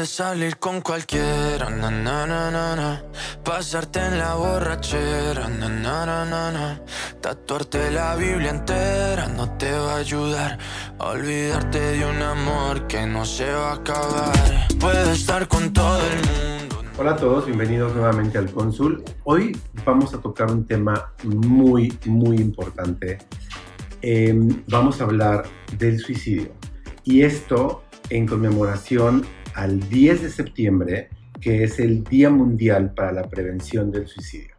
Puedes salir con cualquiera, na, na, na, na, pasarte en la borrachera, na, na, na, na, tatuarte la Biblia entera no te va a ayudar olvidarte de un amor que no se va a acabar. Puedes estar con todo el mundo. Hola a todos, bienvenidos nuevamente al Cónsul. Hoy vamos a tocar un tema muy, muy importante. Eh, vamos a hablar del suicidio. Y esto en conmemoración al 10 de septiembre, que es el Día Mundial para la Prevención del Suicidio.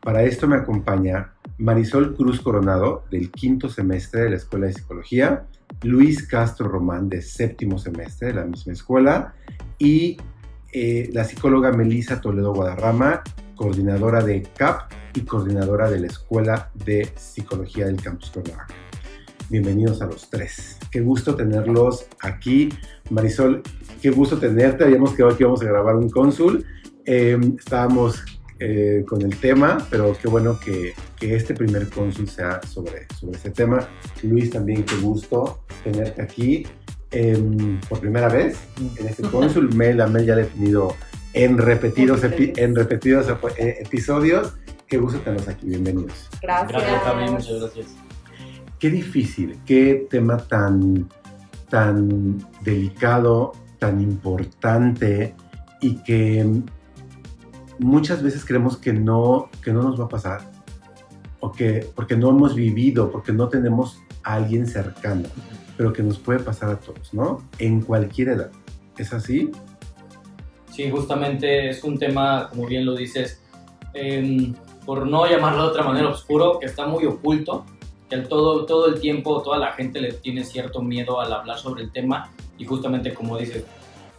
Para esto me acompaña Marisol Cruz Coronado, del quinto semestre de la Escuela de Psicología, Luis Castro Román, de séptimo semestre de la misma escuela, y eh, la psicóloga Melisa Toledo Guadarrama, coordinadora de CAP y coordinadora de la Escuela de Psicología del Campus Cuernavaca. Bienvenidos a los tres. Qué gusto tenerlos aquí. Marisol, qué gusto tenerte. Habíamos quedado que íbamos a grabar un cónsul. Eh, estábamos eh, con el tema, pero qué bueno que, que, este primer cónsul sea sobre, sobre ese tema. Luis, también qué gusto tenerte aquí eh, por primera vez en este cónsul. Mel, a Mel ya le he tenido en repetidos, epi en repetidos eh, episodios. Qué gusto tenerlos aquí. Bienvenidos. Gracias. Gracias también, muchas gracias. Qué difícil, qué tema tan, tan delicado, tan importante y que muchas veces creemos que no, que no nos va a pasar o que porque no hemos vivido, porque no tenemos a alguien cercano, pero que nos puede pasar a todos, ¿no? En cualquier edad. ¿Es así? Sí, justamente es un tema, como bien lo dices, eh, por no llamarlo de otra manera, oscuro, que está muy oculto, el todo, todo el tiempo toda la gente le tiene cierto miedo al hablar sobre el tema y justamente como dices,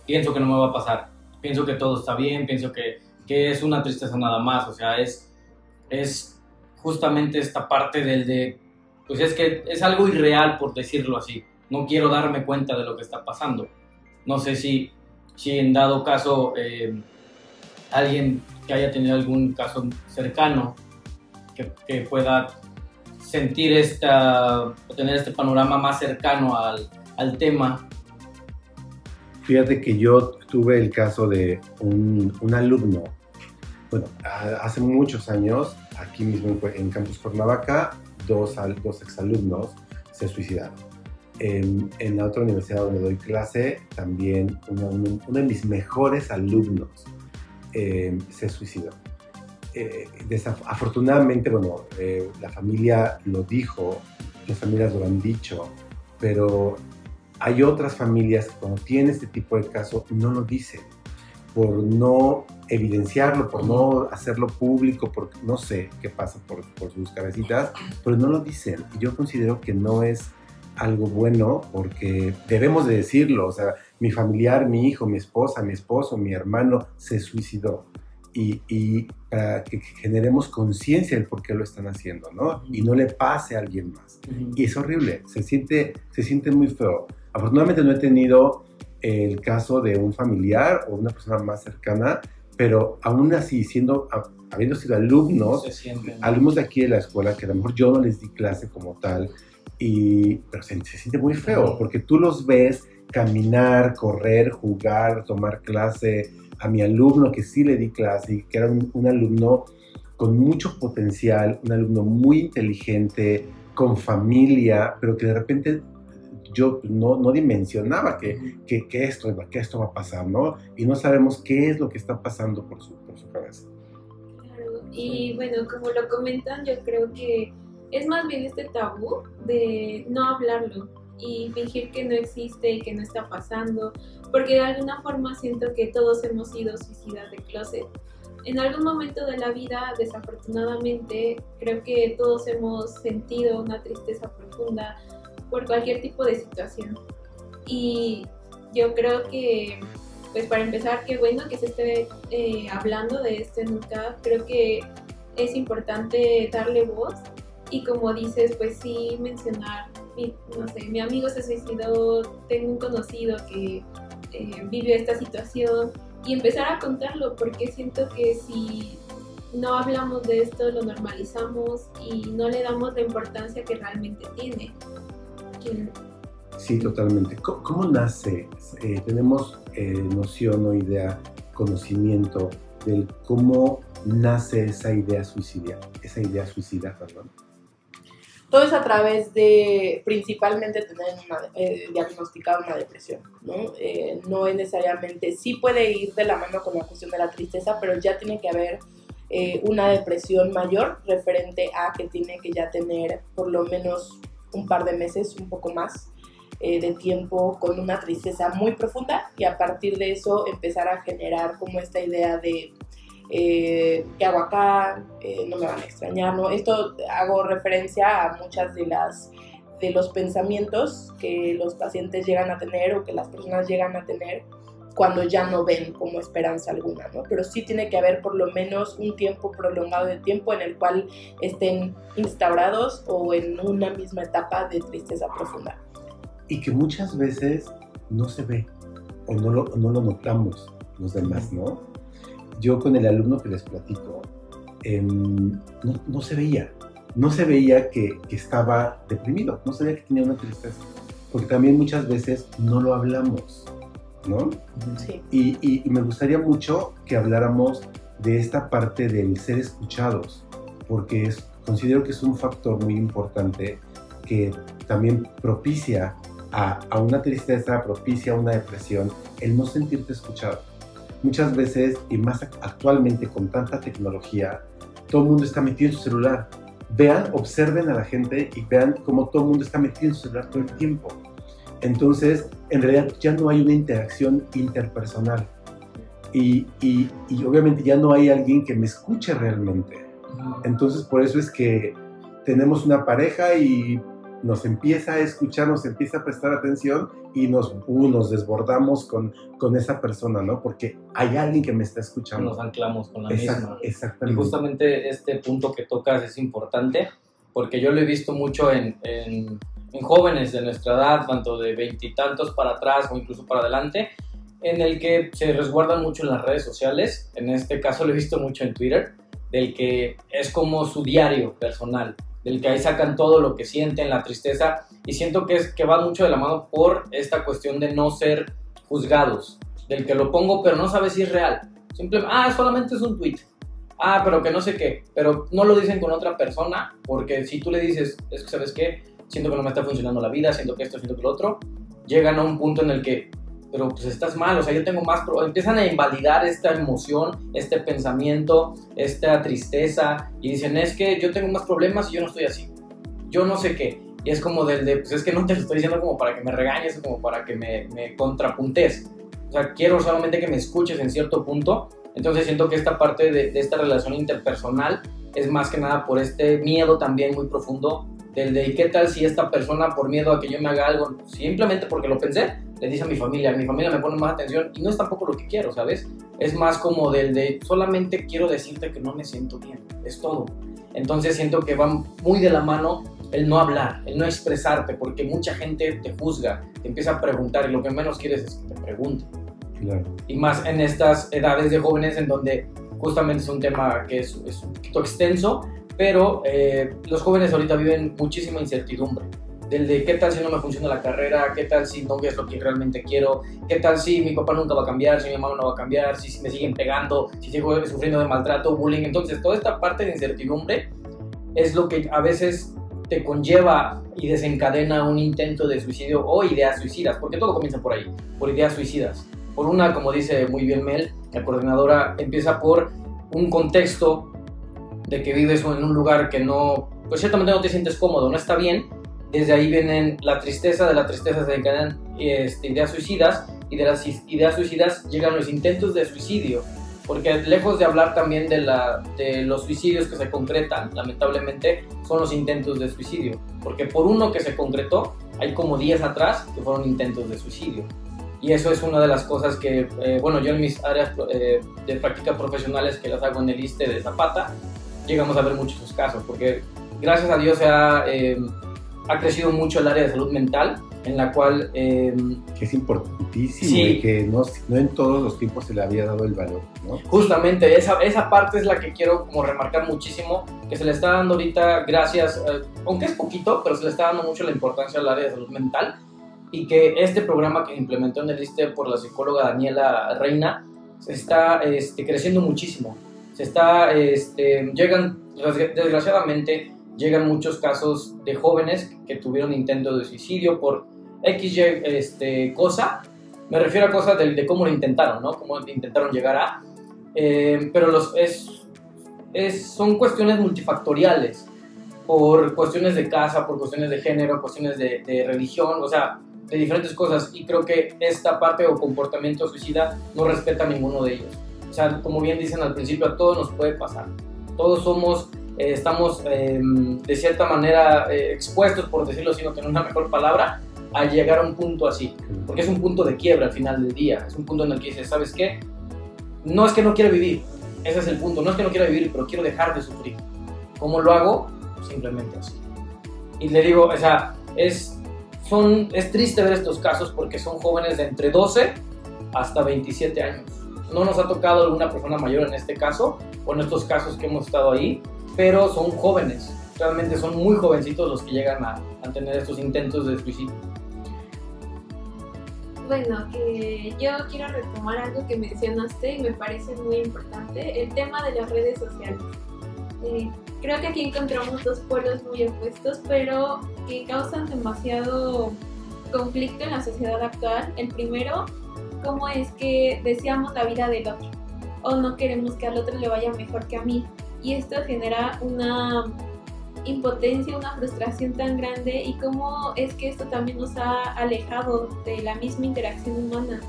pienso que no me va a pasar, pienso que todo está bien, pienso que, que es una tristeza nada más, o sea, es, es justamente esta parte del de, pues es que es algo irreal por decirlo así, no quiero darme cuenta de lo que está pasando. No sé si, si en dado caso eh, alguien que haya tenido algún caso cercano que, que pueda sentir esta, tener este panorama más cercano al, al, tema. Fíjate que yo tuve el caso de un, un alumno, bueno, hace muchos años, aquí mismo en, Campus Cuernavaca, dos, dos exalumnos se suicidaron. En, en, la otra universidad donde doy clase, también uno, uno de mis mejores alumnos eh, se suicidó. Eh, afortunadamente, bueno, eh, la familia lo dijo, las familias lo han dicho, pero hay otras familias que cuando tienen este tipo de caso no lo dicen, por no evidenciarlo, por no hacerlo público, por no sé qué pasa por, por sus cabecitas, pero no lo dicen. Y yo considero que no es algo bueno porque debemos de decirlo, o sea, mi familiar, mi hijo, mi esposa, mi esposo, mi hermano se suicidó. Y, y para que generemos conciencia del por qué lo están haciendo, ¿no? Y no le pase a alguien más. Y es horrible, se siente, se siente muy feo. Afortunadamente no he tenido el caso de un familiar o una persona más cercana, pero aún así, siendo, habiendo sido alumnos, alumnos de aquí de la escuela, que a lo mejor yo no les di clase como tal, y, pero se, se siente muy feo, porque tú los ves caminar, correr, jugar, tomar clase, a mi alumno que sí le di clase, que era un, un, alumno con mucho potencial, un alumno muy inteligente, con familia, pero que de repente yo no, no dimensionaba que, que, que, esto, que esto va a pasar, ¿no? Y no sabemos qué es lo que está pasando por su, por su cabeza. Claro, y bueno, como lo comentan, yo creo que es más bien este tabú de no hablarlo y fingir que no existe y que no está pasando, porque de alguna forma siento que todos hemos sido suicidas de closet. En algún momento de la vida, desafortunadamente, creo que todos hemos sentido una tristeza profunda por cualquier tipo de situación. Y yo creo que, pues para empezar, qué bueno que se esté eh, hablando de esto nunca. Creo que es importante darle voz y como dices, pues sí mencionar, mi, no sé, mi amigo se suicidó, tengo un conocido que eh, vive esta situación y empezar a contarlo porque siento que si no hablamos de esto, lo normalizamos y no le damos la importancia que realmente tiene. Sí, totalmente. ¿Cómo, nace? Eh, tenemos eh, noción o idea, conocimiento del cómo nace esa idea suicida, esa idea suicida, perdón. Todo es a través de principalmente tener una, eh, diagnosticada una depresión, ¿no? no es necesariamente, sí puede ir de la mano con la cuestión de la tristeza, pero ya tiene que haber una depresión mayor referente a que tiene que ya tener por lo menos un par de meses, un poco más, eh, de tiempo con una tristeza muy profunda y a partir de eso empezar a generar como esta idea de eh, qué hago acá, eh, no me van a extrañar, ¿no? Esto hago referencia a muchas de las de los pensamientos que los pacientes llegan a tener o que las personas llegan a tener cuando ya no ven como esperanza alguna, ¿no? Pero sí tiene que haber por lo menos un tiempo prolongado de tiempo en el cual estén instaurados o en una misma etapa de tristeza profunda y que muchas veces no se ve o no lo, no lo notamos los demás, ¿no? Yo con el alumno que les platico, em, no, no, se veía, no se veía que, que, estaba deprimido, no se veía que tenía una tristeza, porque también muchas veces no lo hablamos, ¿no? Sí. Y, y, y me gustaría mucho que habláramos de esta parte del ser escuchados, porque es, considero que es un factor muy importante que también propicia a, una tristeza propicia a una depresión el no sentirte escuchado. Muchas veces, y más actualmente con tanta tecnología, todo el mundo está metido en su celular. Vean, observen a la gente y vean cómo todo el mundo está metido en su celular todo el tiempo. Entonces, en realidad ya no hay una interacción interpersonal. Y, y, y, obviamente ya no hay alguien que me escuche realmente. Entonces, por eso es que tenemos una pareja y nos empieza a escuchar, nos empieza a prestar atención y nos, uh, nos desbordamos con, con esa persona, ¿no? Porque hay alguien que me está escuchando. Nos anclamos con la misma. Exactamente. Y justamente este punto que tocas es importante porque yo lo he visto mucho en, en, en jóvenes de nuestra edad, tanto de veintitantos para atrás o incluso para adelante, en el que se resguardan mucho en las redes sociales. En este caso lo he visto mucho en Twitter, del que es como su diario personal del que ahí sacan todo lo que sienten, la tristeza, y siento que, es, que va mucho de la mano por esta cuestión de no ser juzgados, del que lo pongo pero no sabe si es real. Simplemente, ah, solamente es un tweet. Ah, pero que no sé qué, pero no lo dicen con otra persona, porque si tú le dices, es que sabes qué, siento que no me está funcionando la vida, siento que esto, siento que lo otro, llegan a un punto en el que pero pues estás mal, o sea, yo tengo más, empiezan a invalidar esta emoción, este pensamiento, esta tristeza, y dicen, es que yo tengo más problemas y yo no estoy así, yo no sé qué, y es como del de, pues es que no te lo estoy diciendo como para que me regañes, como para que me, contrapuntes, o sea, quiero solamente que me escuches en cierto punto, entonces siento que esta parte de esta relación interpersonal es más que nada por este miedo también muy profundo del de qué tal si esta persona por miedo a que yo me haga algo, simplemente porque lo pensé, le dice a mi familia, mi familia me pone más atención y no es tampoco lo que quiero, ¿sabes? Es más como del de solamente quiero decirte que no me siento bien, es todo. Entonces siento que va muy de la mano el no hablar, el no expresarte, porque mucha gente te juzga, te empieza a preguntar y lo que menos quieres es que te pregunten. Claro. Y más en estas edades de jóvenes en donde justamente es un tema que es, es un poquito extenso, pero eh, los jóvenes ahorita viven muchísima incertidumbre del de qué tal si no me funciona la carrera, qué tal si no es lo que realmente quiero, qué tal si mi papá nunca va a cambiar, si mi mamá no va a cambiar, si me siguen pegando, si sigo sufriendo de maltrato, bullying. Entonces, toda esta parte de incertidumbre es lo que a veces te conlleva y desencadena un intento de suicidio o ideas suicidas, porque todo comienza por ahí, por ideas suicidas. Por una, como dice muy bien Mel, la coordinadora, empieza por un contexto de que vives en un lugar que no, pues ciertamente no te sientes cómodo, no está bien, desde ahí vienen la tristeza, de la tristeza se encadenan este, ideas suicidas y de las ideas suicidas llegan los intentos de suicidio. Porque lejos de hablar también de, la, de los suicidios que se concretan, lamentablemente, son los intentos de suicidio. Porque por uno que se concretó, hay como 10 atrás que fueron intentos de suicidio. Y eso es una de las cosas que, eh, bueno, yo en mis áreas eh, de práctica profesionales que las hago en el ISTE de Zapata, llegamos a ver muchos casos, porque gracias a Dios se ha, eh, ha crecido mucho el área de salud mental, en la cual... eh, Que es importantísimo Sí. y que no, no en todos los tiempos se le había dado el valor, ¿no? Justamente, esa, esa parte es la que quiero como remarcar muchísimo, que se le está dando ahorita gracias, eh, aunque es poquito, pero se le está dando mucho la importancia al área de salud mental y que este programa que implementó en el ISTE por la psicóloga Daniela Reina se está este, creciendo muchísimo. Se está, este, llegan, desgra- desgraciadamente, llegan muchos casos de jóvenes que tuvieron intento de suicidio por XY este, cosa. Me refiero a cosas de, de cómo lo intentaron, ¿no? Cómo intentaron llegar a. Eh, pero los, es, es, son cuestiones multifactoriales, por cuestiones de casa, por cuestiones de género, cuestiones de, de religión, o sea, de diferentes cosas. Y creo que esta parte o comportamiento suicida no respeta a ninguno de ellos. O sea, como bien dicen al principio, a todos nos puede pasar. Todos somos, eh, estamos eh, de cierta manera eh, expuestos, por decirlo así, no tener una mejor palabra, a llegar a un punto así. Porque es un punto de quiebra al final del día. Es un punto en el que dices, ¿sabes qué? No es que no quiera vivir. Ese es el punto. No es que no quiera vivir, pero quiero dejar de sufrir. ¿Cómo lo hago? Simplemente así. Y le digo, o sea, es, son, es triste ver estos casos porque son jóvenes de entre 12 hasta 27 años. No nos ha tocado alguna persona mayor en este caso, o en estos casos que hemos estado ahí, pero son jóvenes. Realmente son muy jovencitos los que llegan a, a tener estos intentos de suicidio. Bueno, que yo quiero retomar algo que mencionaste y me parece muy importante, el tema de las redes sociales. Eh, creo que aquí encontramos dos polos muy opuestos, pero que causan demasiado conflicto en la sociedad actual. El primero, cómo es que deseamos la vida del otro o no queremos que al otro le vaya mejor que a mí. Y esto genera una impotencia, una frustración tan grande y cómo es que esto también nos ha alejado de la misma interacción humana.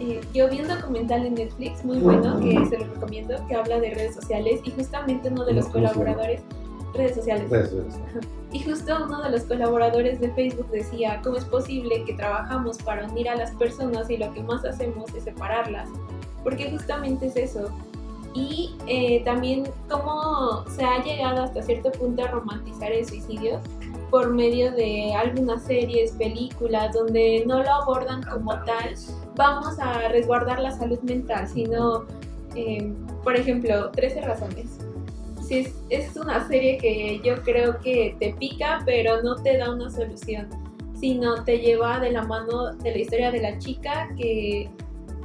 Eh, yo vi un documental en Netflix muy bueno que se lo recomiendo, que habla de redes sociales y justamente uno de los colaboradores, redes sociales, Redes sociales. y justo uno de los colaboradores de Facebook decía, ¿cómo es posible que trabajamos para unir a las personas y lo que más hacemos es separarlas? Porque justamente es eso. Y eh, también cómo se ha llegado hasta cierto punto a romantizar el suicidio por medio de algunas series, películas, donde no lo abordan como tal, vamos a resguardar la salud mental, sino, eh, por ejemplo, 13 razones. Si es, es una serie que yo creo que te pica, pero no te da una solución, sino te lleva de la mano de la historia de la chica que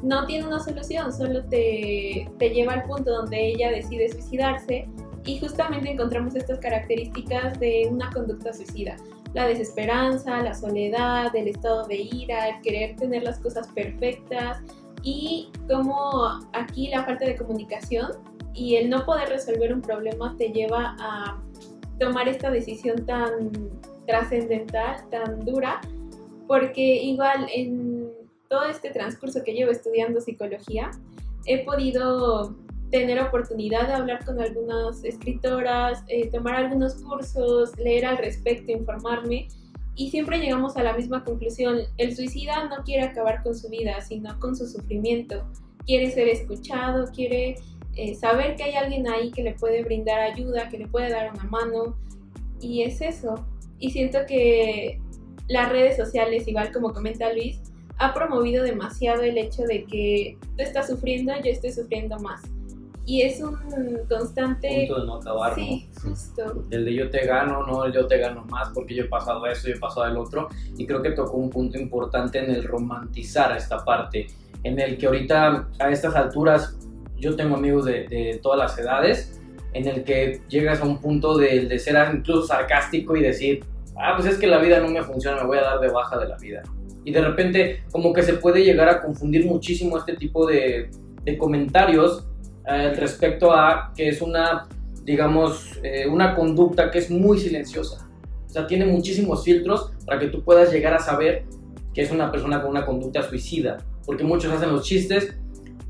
no tiene una solución, solo te, te lleva al punto donde ella decide suicidarse y justamente encontramos estas características de una conducta suicida. La desesperanza, la soledad, el estado de ira, el querer tener las cosas perfectas y como aquí la falta de comunicación y el no poder resolver un problema te lleva a tomar esta decisión tan trascendental, tan dura, porque igual en todo este transcurso que llevo estudiando psicología, he podido tener oportunidad de hablar con algunas escritoras, eh, tomar algunos cursos, leer al respecto, informarme y siempre llegamos a la misma conclusión. El suicida no quiere acabar con su vida, sino con su sufrimiento. Quiere ser escuchado, quiere eh, saber que hay alguien ahí que le puede brindar ayuda, que le puede dar una mano y es eso. Y siento que las redes sociales, igual como comenta Luis, ha promovido demasiado el hecho de que tú estás sufriendo, yo estoy sufriendo más. Y es un constante... Punto de no acabar, ¿no? Sí, justo. El de yo te gano, no el yo te gano más porque yo he pasado eso, yo he pasado el otro. Y creo que tocó un punto importante en el romantizar esta parte, en el que ahorita a estas alturas yo tengo amigos de, de todas las edades, en el que llegas a un punto de, de ser incluso sarcástico y decir, ah, pues es que la vida no me funciona, me voy a dar de baja de la vida. Y de repente como que se puede llegar a confundir muchísimo este tipo de, de comentarios eh, respecto a que es una, digamos, eh, una conducta que es muy silenciosa. O sea, tiene muchísimos filtros para que tú puedas llegar a saber que es una persona con una conducta suicida. Porque muchos hacen los chistes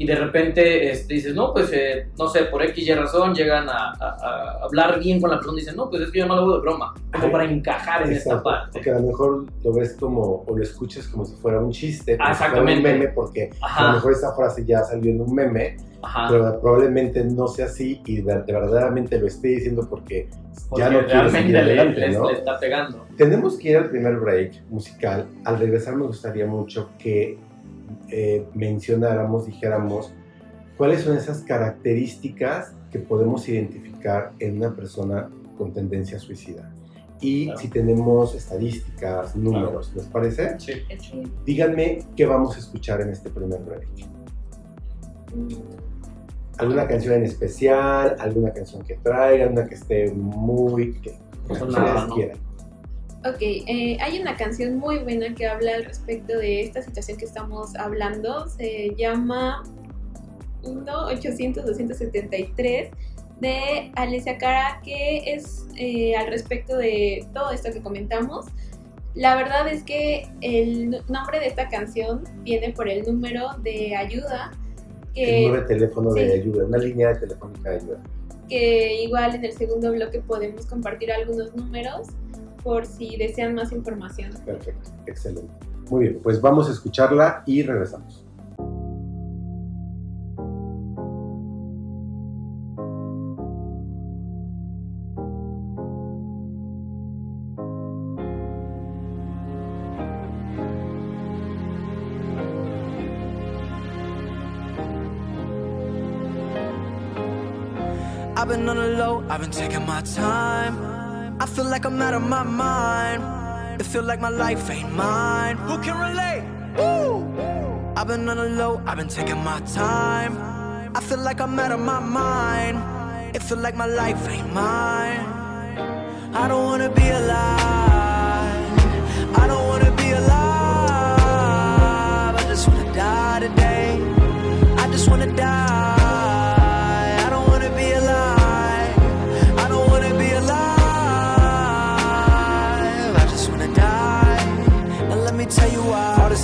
y de repente este, dices, no, pues, eh, no sé, por X y razón llegan a, a- a hablar bien con la persona y dicen, no, pues es que yo no lo hago de broma, como Ajá. para encajar en esta parte. Porque a lo mejor lo ves como, o lo escuchas como si fuera un chiste, como Ah, si fuera exactamente. un meme, porque a lo Ajá, mejor esa frase ya salió en un meme, ajá. pero probablemente no sea así y de, de verdaderamente lo esté diciendo porque, Porque ya no quiere seguir adelante, le- ¿no? le está pegando. Tenemos que ir al primer break musical. Al regresar me gustaría mucho que eh, mencionáramos, dijéramos, cuáles son esas características que podemos identificar en una persona con tendencia suicida. Y Claro. si tenemos estadísticas, números, ¿les parece? Sí. Sí. Díganme qué vamos a escuchar en este primer break. ¿Alguna canción en especial? ¿Alguna canción que traigan? ¿Una que esté muy... que que ¿no? quieran? Ok, eh, hay una canción muy buena que habla al respecto de esta situación que estamos hablando. Se llama 1-800-273 de Alicia Cara, que es eh, al respecto de todo esto que comentamos. La verdad es que el nombre de esta canción viene por el número de ayuda El que, número de teléfono de ayuda, una línea de telefónica de ayuda. que igual en el segundo bloque podemos compartir algunos números por si desean más información. Perfecto, excelente. Muy bien, pues vamos a escucharla y regresamos. I've been on the low, I've been taking my time. I feel like I'm out of my mind. It feel like my life ain't mine. Who can relate? Woo! I've been on the low, I've been taking my time. I feel like I'm out of my mind. It feel like my life ain't mine. I don't wanna be alive. I don't wanna be alive.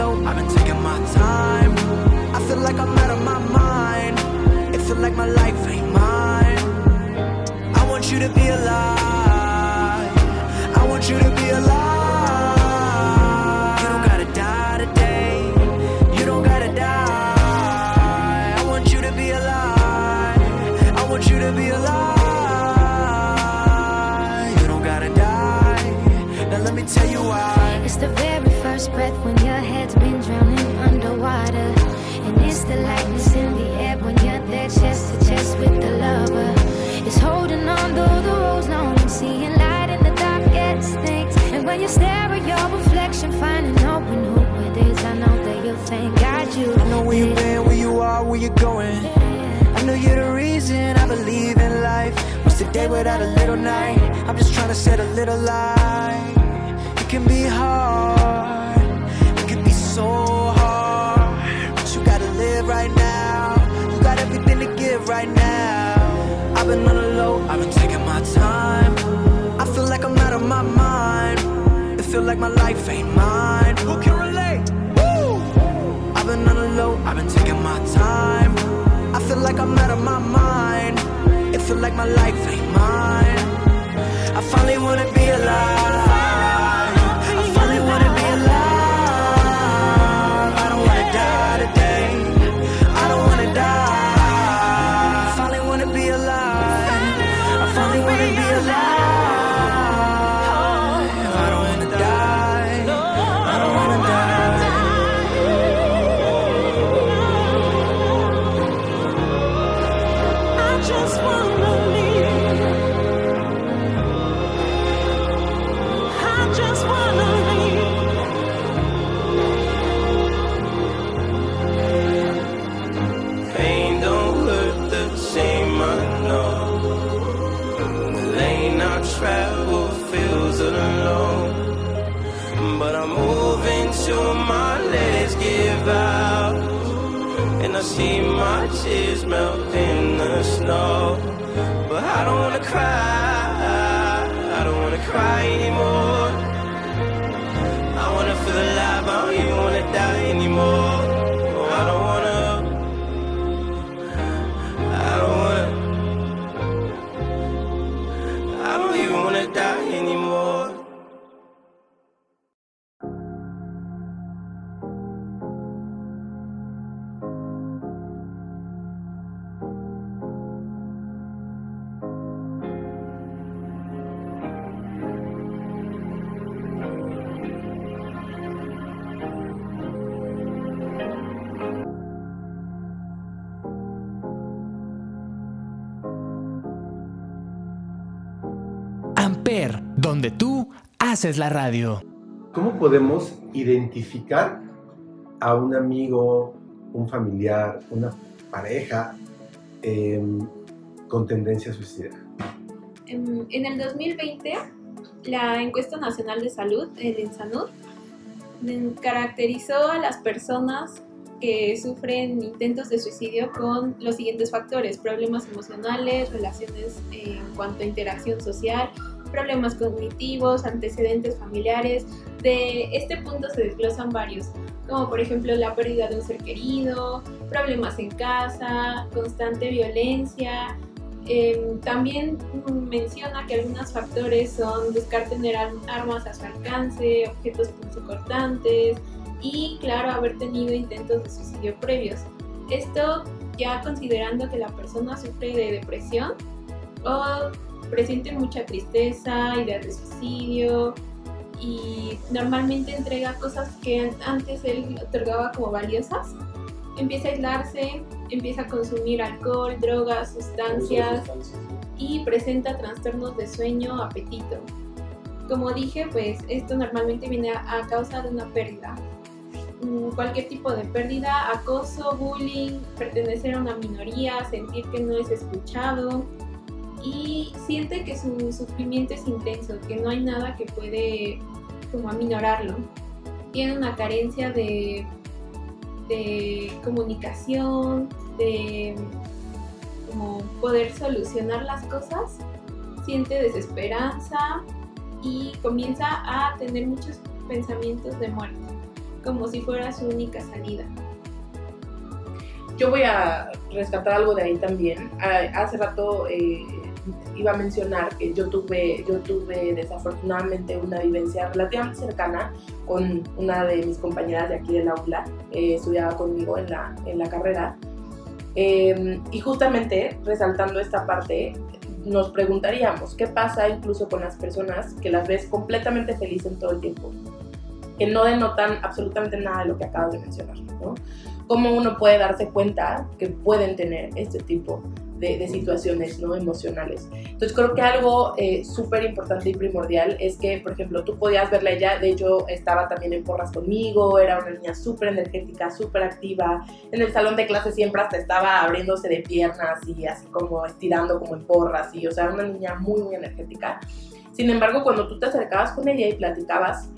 been on the low, I've been taking my time. I feel like I'm out of my mind. It feel like my life ain't mine. I want you to be alive. I want you to be alive. You don't gotta die today. You don't gotta die. I want you to be alive. I want you to be alive. You don't gotta die. Now let me tell you why. It's the first breath when your head's been drowning underwater. And it's the lightness in the air when you're there chest to chest with the lover. It's holding on though the road's known and seeing light in the dark darkest things. And when you stare at your reflection, finding out when who it is, I know that you'll thank God you. I know where you've been, where you are, where you're going. I know you're the reason I believe in life. What's the day without a little night? I'm just trying to set a little light. It can be hard, it can be so hard. But you gotta live right now. You got everything to give right now. I've been on the low, I've been taking my time. I feel like I'm out of my mind. It feel like my life ain't mine. Who can relate? Woo! I've been on the low, I've been taking my time. I feel like I'm out of my mind. It feel like my life ain't mine. I finally wanna be alive. Haces la radio. ¿Cómo podemos identificar a un amigo, un familiar, una pareja em, con tendencia suicida? En, en el 2020, la encuesta nacional de salud, el INSANUD, mm, caracterizó a las personas que sufren intentos de suicidio con los siguientes factores, problemas emocionales, relaciones en cuanto a interacción social, problemas cognitivos, antecedentes familiares. De este punto se desglosan varios, como por ejemplo la pérdida de un ser querido, problemas en casa, constante violencia. Eh, también menciona que algunos factores son buscar tener armas a su alcance, objetos punzocortantes, y claro, haber tenido intentos de suicidio previos. Esto ya considerando que la persona sufre de depresión o presiente mucha tristeza, ideas de suicidio y normalmente entrega cosas que antes él otorgaba como valiosas. Empieza a aislarse, empieza a consumir alcohol, drogas, sustancias y presenta trastornos de sueño, apetito. Como dije, pues esto normalmente viene a, a causa de una pérdida Mm, cualquier tipo de pérdida, acoso, bullying, pertenecer a una minoría, sentir que no es escuchado y siente que su sufrimiento es intenso, que no hay nada que puede como aminorarlo. Tiene una carencia de, de comunicación, de como poder solucionar las cosas, siente desesperanza y comienza a tener muchos pensamientos de muerte como si fuera su única salida. Yo voy a rescatar algo de ahí también. Hace rato eh, iba a mencionar que yo tuve, yo tuve desafortunadamente una vivencia relativamente cercana con una de mis compañeras de aquí del aula, eh, estudiaba conmigo en la, en la carrera. Eh, y justamente resaltando esta parte, nos preguntaríamos, ¿qué pasa incluso con las personas que las ves completamente felices todo el tiempo? que no denotan absolutamente nada de lo que acabas de mencionar, ¿no? Cómo uno puede darse cuenta que pueden tener este tipo de, situaciones ¿no? emocionales. Entonces creo que algo eh, súper importante y primordial es que, por ejemplo, tú podías verla ella, de hecho estaba también en porras conmigo, era una niña súper energética, súper activa, en el salón de clase siempre hasta estaba abriéndose de piernas y así como estirando como en porras, y o sea, una niña muy, muy energética. Sin embargo, cuando tú te acercabas con ella y platicabas,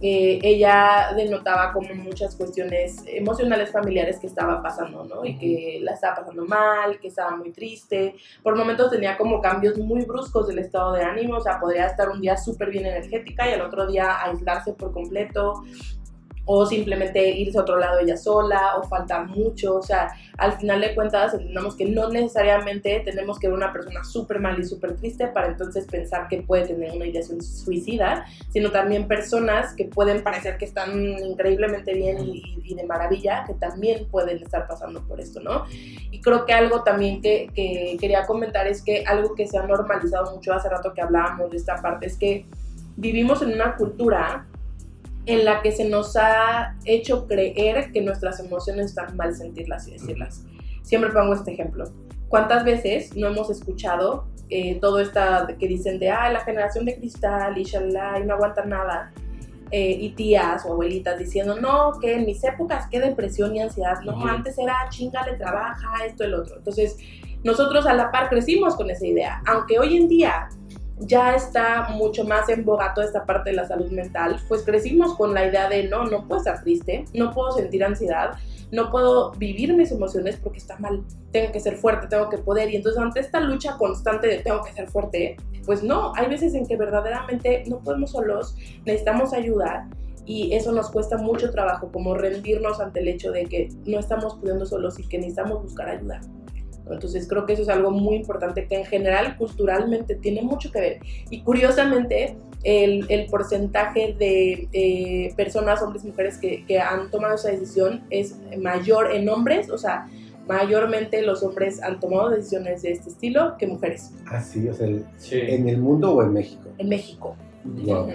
eh, ella denotaba como muchas cuestiones emocionales familiares que estaba pasando, ¿no? Y que la estaba pasando mal, que estaba muy triste. Por momentos tenía como cambios muy bruscos del estado de ánimo, o sea, podría estar un día súper bien energética y al otro día aislarse por completo o simplemente irse a otro lado ella sola, o falta mucho, o sea, al final de cuentas entendemos que no necesariamente tenemos que ver una persona súper mal y súper triste para entonces pensar que puede tener una ideación suicida, sino también personas que pueden parecer que están increíblemente bien y, de maravilla, que también pueden estar pasando por esto, ¿no? Y creo que algo también que, que quería comentar es que algo que se ha normalizado mucho hace rato que hablábamos de esta parte es que vivimos en una cultura en la que se nos ha hecho creer que nuestras emociones están mal sentirlas y decirlas. Siempre pongo este ejemplo. ¿Cuántas veces no hemos escuchado eh, todo esto que dicen de, ah, la generación de cristal y shalala, y no aguantan nada? Eh, y tías o abuelitas diciendo, no, que en mis épocas qué depresión y ansiedad, no, antes era chingale, trabaja, esto, el otro. Entonces, nosotros a la par crecimos con esa idea, aunque hoy en día ya está mucho más en boga toda esta parte de la salud mental, pues crecimos con la idea de no, no puedo estar triste, no puedo sentir ansiedad, no puedo vivir mis emociones porque está mal, tengo que ser fuerte, tengo que poder. Y entonces ante esta lucha constante de tengo que ser fuerte, pues no, hay veces en que verdaderamente no podemos solos, necesitamos ayuda y eso nos cuesta mucho trabajo, como rendirnos ante el hecho de que no estamos pudiendo solos y que necesitamos buscar ayuda. Entonces creo que eso es algo muy importante que en general culturalmente tiene mucho que ver. Y curiosamente el, el porcentaje de eh, personas, hombres y mujeres que, que han tomado esa decisión es mayor en hombres, o sea, mayormente los hombres han tomado decisiones de este estilo que mujeres Así, o sea, el- Sí. ¿en el mundo o en México? en México. Wow.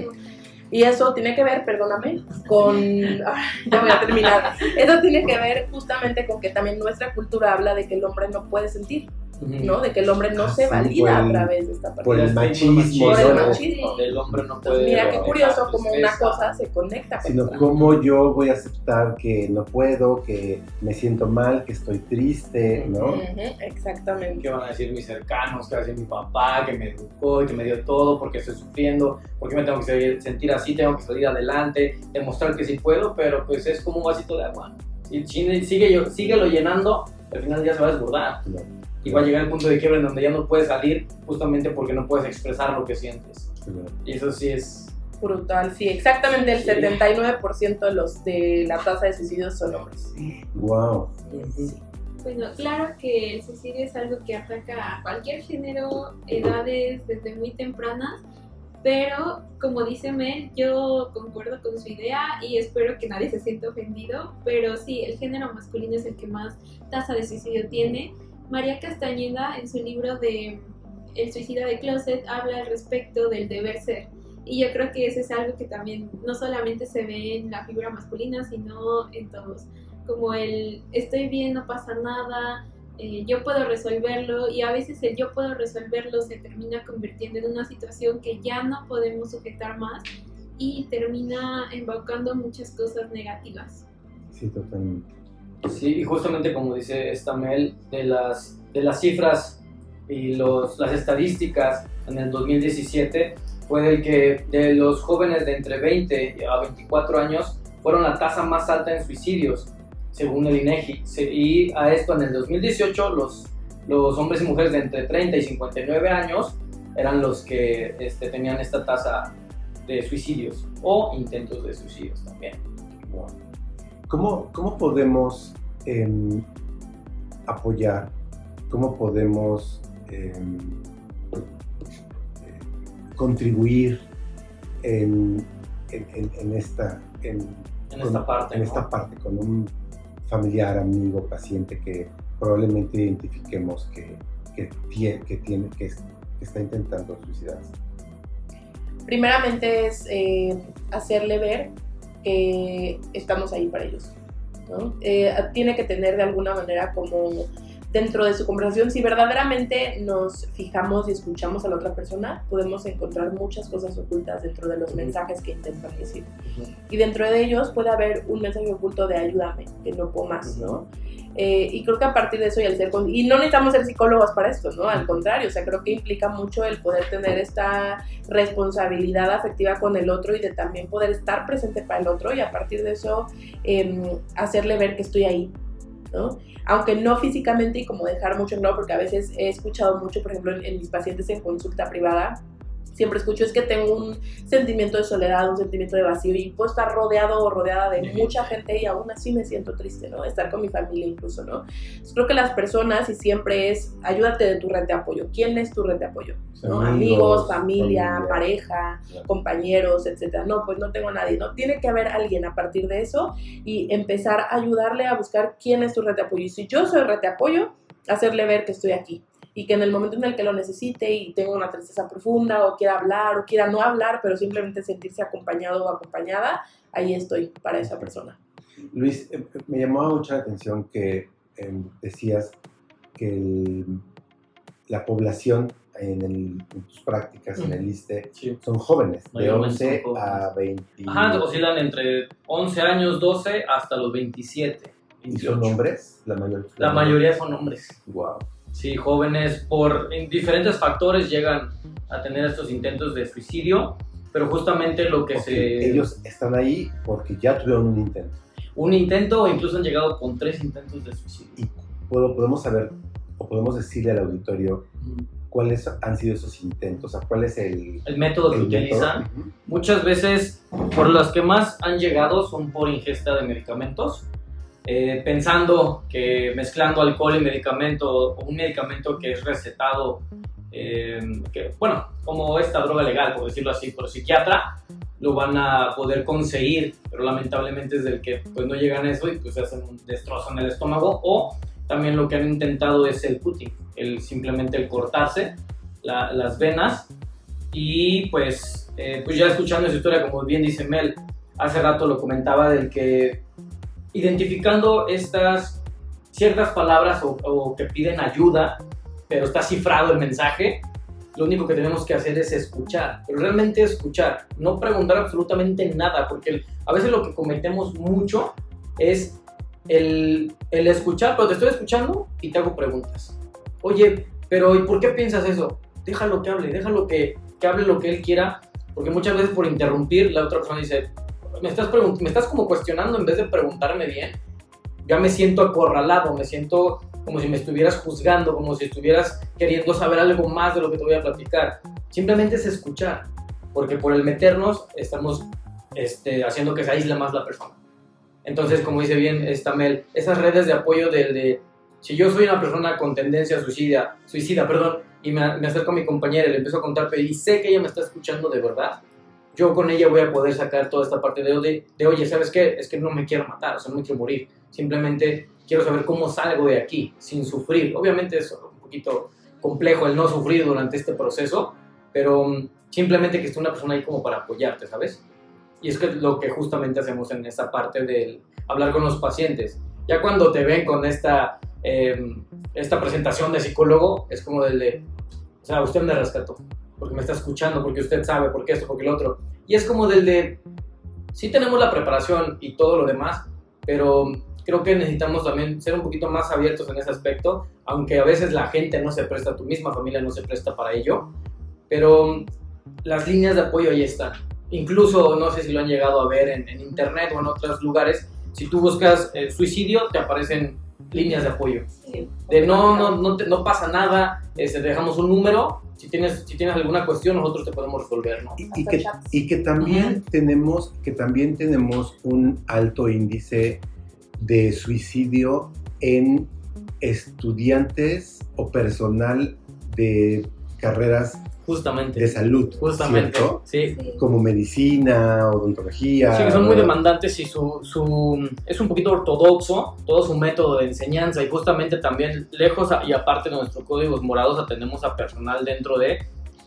Y eso tiene que ver, perdóname, con... ya voy a terminar. Eso tiene que ver justamente con que también nuestra cultura habla de que el hombre no puede sentir. ¿No? De que el hombre no Ah, se sí, valida el- a través de esta parte. Por el Por el machismo, Por el ¿no? machismo. El hombre no Entonces, puede. mira qué curioso como una cosa se conecta con sino otra. cómo yo voy a aceptar que no puedo, que me siento mal, que estoy triste, ¿no? Ujú, Exactamente. ¿Qué van a decir mis cercanos? ¿Qué va a decir mi papá que me educó y que me dio todo? porque estoy sufriendo? ¿Por qué me tengo que sentir así? Tengo que salir adelante, demostrar que sí puedo, pero pues es como un vasito de agua. Si, si- sigue, yo- síguelo llenando, al final ya se va a desbordar. No, Y va a llegar el punto de quiebre en donde ya no puedes salir justamente porque no puedes expresar lo que sientes. Y eso sí es... Brutal, sí, exactamente el Sí. 79% de los de la tasa de suicidios son hombres. Wow. Bueno, claro que el suicidio es algo que ataca a cualquier género, edades, desde muy tempranas, pero como dice Mel, yo concuerdo con su idea y espero que nadie se sienta ofendido, pero sí, el género masculino es el que más tasa de suicidio tiene. María Castañeda en su libro de El suicida de Closet habla al respecto del deber ser. Y yo creo que eso es algo que también no solamente se ve en la figura masculina, sino en todos como el estoy bien, no pasa nada, eh, yo puedo resolverlo y a veces el yo puedo resolverlo se termina convirtiendo en una situación que ya no podemos sujetar más y termina embaucando muchas cosas negativas. Sí, totalmente. Sí, y justamente como dice esta Mel, de las, de las cifras y los, las estadísticas en el 2017, fue del que de los jóvenes de entre 20 a 24 años fueron la tasa más alta en suicidios, según el INEGI. Se- Y a esto en el 2018 los, los hombres y mujeres de entre 30 y 59 años eran los que este, tenían esta tasa de suicidios o intentos de suicidios también. Wow. ¿Cómo, cómo podemos em, apoyar? ¿Cómo podemos em, eh, contribuir en, en- esta, en, En con- esta parte. en ¿no? esta parte con un familiar, amigo, paciente que probablemente identifiquemos que, que, tie- que tiene, que, es- que está intentando suicidarse? Primeramente es eh, hacerle ver que estamos ahí para ellos. ¿no? Eh, tiene que tener de alguna manera como dentro de su conversación, si verdaderamente nos fijamos y escuchamos a la otra persona, podemos encontrar muchas cosas ocultas dentro de los mensajes que intentan decir. Y dentro de ellos puede haber un mensaje oculto de ayúdame, que no puedo más, ¿no? Eh, y creo que a partir de eso y al ser con- y no necesitamos ser psicólogos para esto, ¿no? Al contrario, o sea, creo que implica mucho el poder tener esta responsabilidad afectiva con el otro y de también poder estar presente para el otro y a partir de eso em, hacerle ver que estoy ahí, ¿no? Aunque no físicamente y como dejar mucho en claro, porque a veces he escuchado mucho, por ejemplo, en, en mis pacientes en consulta privada, siempre escucho es que tengo un sentimiento de soledad, un sentimiento de vacío y puedo estar rodeado o rodeada de mucha gente y aún así me siento triste, ¿no? Estar con mi familia incluso, ¿no? Entonces, creo que las personas y siempre es, ayúdate de tu red de apoyo. ¿Quién es tu red de apoyo? ¿no? Amigos, familia, familia. pareja, compañeros, etcétera. No, pues no tengo nadie, ¿no? Tiene que haber alguien a partir de eso y empezar a ayudarle a buscar quién es tu red de apoyo. Y si yo soy red de apoyo, hacerle ver que estoy aquí y que en el momento en el que lo necesite y tenga una tristeza profunda o quiera hablar o quiera no hablar, pero simplemente sentirse acompañado o acompañada, ahí estoy para esa persona. Luis, eh, me llamaba mucho la atención que em, decías que el- la población en, el- en tus prácticas, en el ISTE, Sí. son jóvenes, de Mayormente 11 son jóvenes. a 20. Ajá, oscilan entre 11 años, 12 hasta los 27. ¿Y son 28. hombres? La, mayor, La mayoría son hombres. Wow. Sí, jóvenes por en diferentes factores llegan a tener estos intentos de suicidio, pero justamente lo que se... Ellos están ahí porque ya tuvieron un intento. Un intento o incluso han llegado con tres intentos de suicidio. Y puedo- podemos saber o podemos decirle al auditorio cuáles han sido esos intentos, o sea, cuál es el, El método que el método. utilizan, Ujú. muchas veces por las que más han llegado son por ingesta de medicamentos, eh, pensando que mezclando alcohol y medicamento, o un medicamento que es recetado, eh, que, bueno, como esta droga legal, por decirlo así, por psiquiatra, lo van a poder conseguir, pero lamentablemente es del que pues no llegan a eso y pues hacen un destrozo en el estómago o también lo que han intentado es el cutting, el simplemente el cortarse la- las venas y pues, eh, pues ya escuchando esa historia, como bien dice Mel, hace rato lo comentaba del que identificando estas ciertas palabras o, que piden ayuda, pero está cifrado el mensaje, lo único que tenemos que hacer es escuchar, pero realmente escuchar, no preguntar absolutamente nada, porque a veces lo que cometemos mucho es el, el escuchar, pero te estoy escuchando y te hago preguntas. Oye, pero ¿y por qué piensas eso? Déjalo que hable, déjalo que, que hable lo que él quiera, porque muchas veces por interrumpir la otra persona dice, me estás, me estás como cuestionando en vez de preguntarme bien, ya me siento acorralado, me siento como si me estuvieras juzgando, como si estuvieras queriendo saber algo más de lo que te voy a platicar. Simplemente es escuchar, porque por el meternos estamos este, haciendo que se aísle más la persona. Entonces, como dice bien esta Mel, esas redes de apoyo del de, si yo soy una persona con tendencia suicida, suicida, perdón, y me, me acerco a mi compañera y le empiezo a contar, pero y sé que ella me está escuchando de verdad, yo con ella voy a poder sacar toda esta parte de, de, de, oye, ¿sabes qué? Es que no me quiero matar, o sea, no quiero morir, simplemente quiero saber cómo salgo de aquí sin sufrir. Obviamente es un poquito complejo el no sufrir durante este proceso, pero mm, simplemente que esté una persona ahí como para apoyarte, ¿sabes? Y es que lo que justamente hacemos en esta parte del hablar con los pacientes. Ya cuando te ven con esta, eh, esta presentación de psicólogo, es como del de, o sea, usted me rescató, porque me está escuchando, porque usted sabe, porque esto, porque lo otro. Y es como del de, sí tenemos la preparación y todo lo demás, pero creo que necesitamos también ser un poquito más abiertos en ese aspecto, aunque a veces la gente no se presta, tu misma familia no se presta para ello, pero las líneas de apoyo ahí están. Incluso, no sé si lo han llegado a ver en, en internet o en otros lugares, si tú buscas eh, suicidio, te aparecen líneas de apoyo. Sí. De no, no, no, te- no pasa nada, este, te dejamos un número, si tienes, si tienes alguna cuestión, nosotros te podemos resolver, ¿no? Y, que, y que también tenemos que también tenemos un alto índice de suicidio en estudiantes o personal de carreras Justamente. de salud, Justamente. ¿cierto? Sí. Como medicina, odontología. Sí, que son muy demandantes y su, su, es un poquito ortodoxo todo su método de enseñanza y justamente también lejos a- y aparte de nuestros códigos morados atendemos a personal dentro de,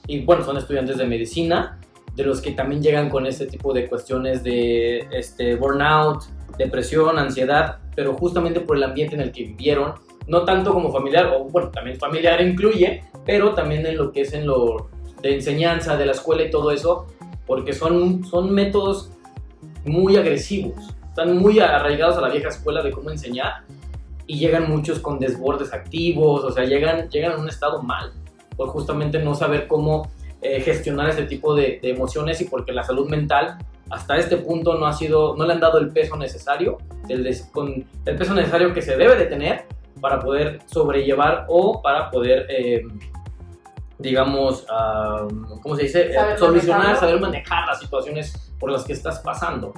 y bueno, son estudiantes de medicina, de los que también llegan con este tipo de cuestiones de este, burnout, depresión, ansiedad, pero justamente por el ambiente en el que vivieron, no tanto como familiar, o bueno, también familiar incluye, pero también en lo que es en lo de enseñanza, de la escuela y todo eso, porque son, son métodos muy agresivos, están muy arraigados a la vieja escuela de cómo enseñar y llegan muchos con desbordes activos, o sea, llegan, llegan en un estado mal, por justamente no saber cómo eh, gestionar este tipo de, de emociones y porque la salud mental hasta este punto no ha sido, no le han dado el peso necesario, el, des- con el peso necesario que se debe de tener para poder sobrellevar o para poder, eh, digamos, ah, ¿cómo se dice? Eh, Saber Solucionar, manejarlo. saber manejar las situaciones por las que estás pasando.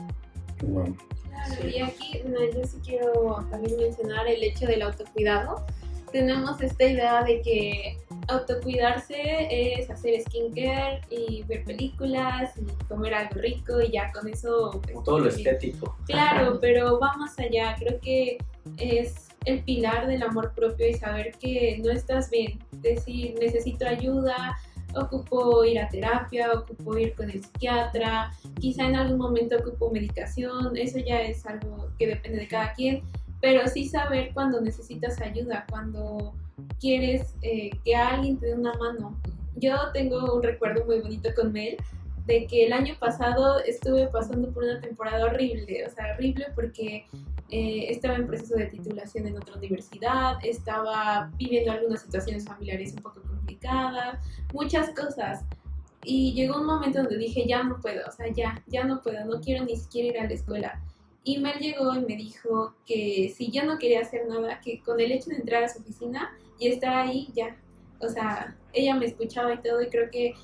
Bueno, Claro, y aquí bueno, yo sí quiero también mencionar el hecho del autocuidado. Tenemos esta idea de que autocuidarse es hacer skincare y ver películas y comer algo rico y ya con eso... pues, todo lo estético. Claro, pero va más allá. Creo que es el pilar del amor propio y saber que no estás bien. Decir, necesito ayuda, ocupo ir a terapia, ocupo ir con el psiquiatra, quizá en algún momento ocupo medicación, eso ya es algo que depende de cada quien, pero sí saber cuando necesitas ayuda, cuando quieres eh, que alguien te dé una mano. Yo tengo un recuerdo muy bonito con Mel de que el año pasado estuve pasando por una temporada horrible, o sea, horrible porque eh, estaba en proceso de titulación en otra universidad, estaba viviendo algunas situaciones familiares un poco complicadas, muchas cosas. Y llegó un momento donde dije, ya no puedo, o sea, ya, ya no puedo, no quiero ni siquiera ir a la escuela. Y Mel llegó y me dijo que si yo no quería hacer nada, que con el hecho de entrar a su oficina y estar ahí, ya. O sea, ella me escuchaba y todo, y creo que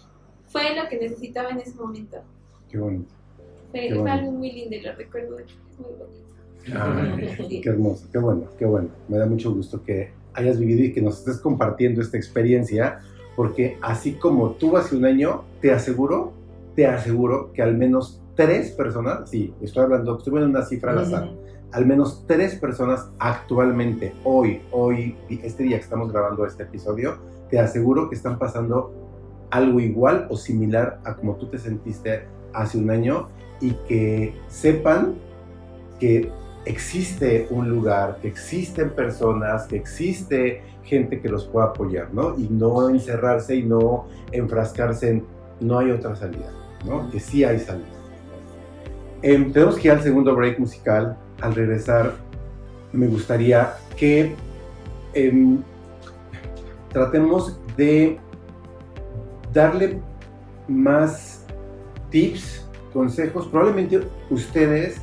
fue lo que necesitaba en ese momento. Qué bonito. Fue, Qué fue bonito. algo muy lindo y lo recuerdo, es muy bonito. Qué hermoso, qué bueno, qué bueno. Me da mucho gusto que hayas vivido y que nos estés compartiendo esta experiencia, porque así como tú hace un año, te aseguro, te aseguro que al menos tres personas, sí, estoy hablando, estoy viendo una cifra al azar, al menos tres personas actualmente, hoy, hoy, este día que estamos grabando este episodio, te aseguro que están pasando algo igual o similar a como tú te sentiste hace un año y que sepan que existe un lugar, que existen personas, que existe gente que los pueda apoyar, ¿no? Y no encerrarse y no enfrascarse en no hay otra salida, ¿no? Que sí hay salida. Em, tenemos que ir al segundo break musical. Al regresar, me gustaría que em, tratemos de darle más tips, consejos. Probablemente ustedes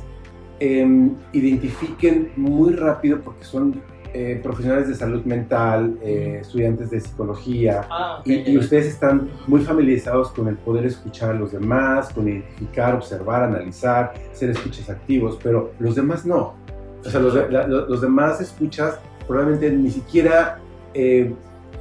em, identifiquen muy rápido porque son eh, profesionales de salud mental, eh, estudiantes de psicología, Ah, y, y ustedes están muy familiarizados con el poder escuchar a los demás, con identificar, observar, analizar, ser escuchas activos, pero los demás no. O sea, la- los demás escuchas probablemente ni siquiera eh,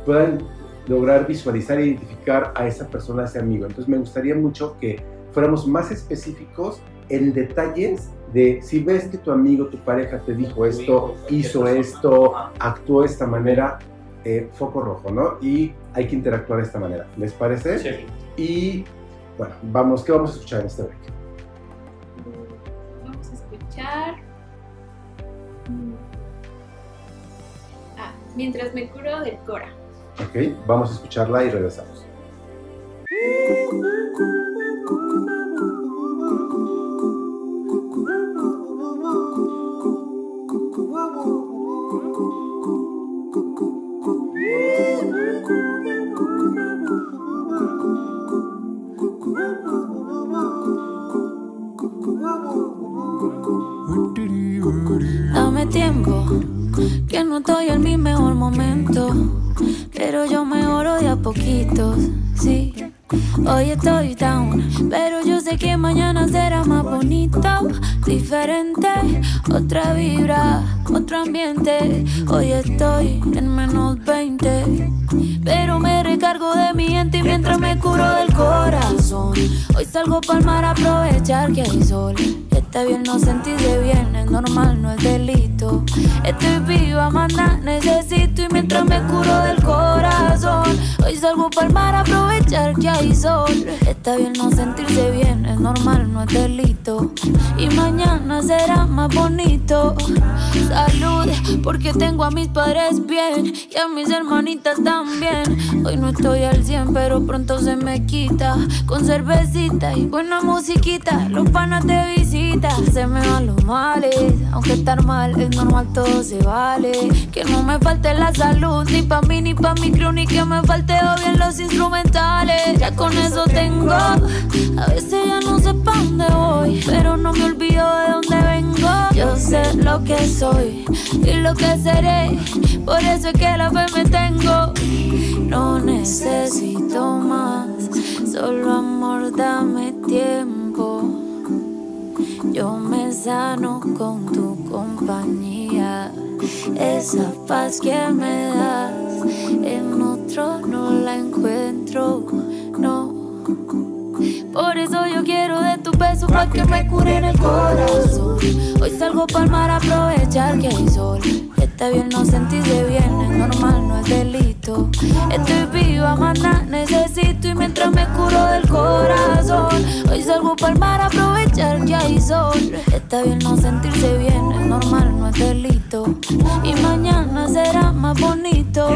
puedan lograr visualizar e identificar a esa persona, a ese amigo. Entonces me gustaría mucho que fuéramos más específicos en detalles de si ves que tu amigo, tu pareja te dijo esto, hizo esto, actuó de esta manera, eh, foco rojo, ¿no? Y hay que interactuar de esta manera. ¿Les parece? Sí. Y bueno, vamos, ¿qué vamos a escuchar en este break? Vamos a escuchar. Mm. Ah, mientras me curo del Cora. ¿Ok? Vamos a escucharla y regresamos. Dame tiempo, que no estoy en mi mejor momento. Pero yo mejoro de a poquitos, sí. Hoy estoy down, pero yo sé que mañana será más bonito, diferente, otra vibra, otro ambiente. Hoy estoy en menos 20, pero me recargo de mi gente y mientras me curo del corazón. Hoy salgo pa'l mar a aprovechar que hay sol. Está bien no sentirse bien, es normal, no es delito. Estoy viva, manda, necesito y mientras me curo del corazón. Hoy salgo pa'l mar a aprovechar que hay sol. Está bien no sentirse bien, es normal, no es delito. Y mañana será más bonito. Salud, porque tengo a mis padres bien y a mis hermanitas también. Hoy no estoy al 100, pero pronto se me quita. Con cervecita y buena musiquita, los panas de visita. Se me van los males, aunque estar mal es normal, todo se vale. Que no me falte la salud, ni pa' mí ni pa' mi crew, ni que me falte bien los instrumentales. Ya con eso tengo, a veces ya no sé pa' dónde voy, pero no me olvido de dónde vengo. Yo sé lo que soy y lo que seré, por eso es que la fe me tengo. No necesito más, solo amor, dame tiempo. Yo me sano con tu compañía. Esa paz que me das, en otro no la encuentro, no. Por eso yo quiero de tu beso pa' que me cure en el corazón. Hoy salgo pa'l mar a aprovechar que hay sol. Está bien no sentirse bien, es normal, no es delito. Estoy viva, mana, necesito y mientras me curo del corazón. Hoy salgo pa'l mar a aprovechar que hay sol. Está bien no sentirse bien, es normal, no es delito. Y mañana será más bonito.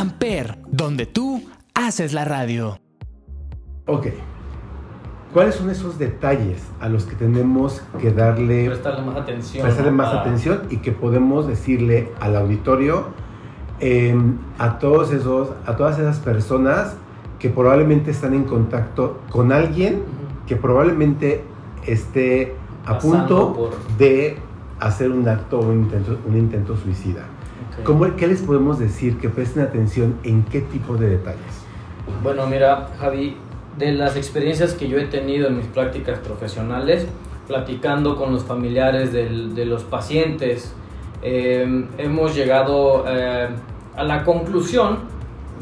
Amper, donde tú haces la radio. Ok. ¿Cuáles son esos detalles a los que tenemos que darle, Prestarle más atención. prestarle más Para- atención y que podemos decirle al auditorio eh, a todos esos, a todas esas personas que probablemente están en contacto con alguien que probablemente esté a Pasando punto por- de hacer un acto o un intento, un intento suicida. ¿Cómo, ¿Qué les podemos decir? Que presten atención en qué tipo de detalles. Bueno, mira, Javi, de las experiencias que yo he tenido en mis prácticas profesionales, platicando con los familiares del- de los pacientes, eh, hemos llegado eh, a la conclusión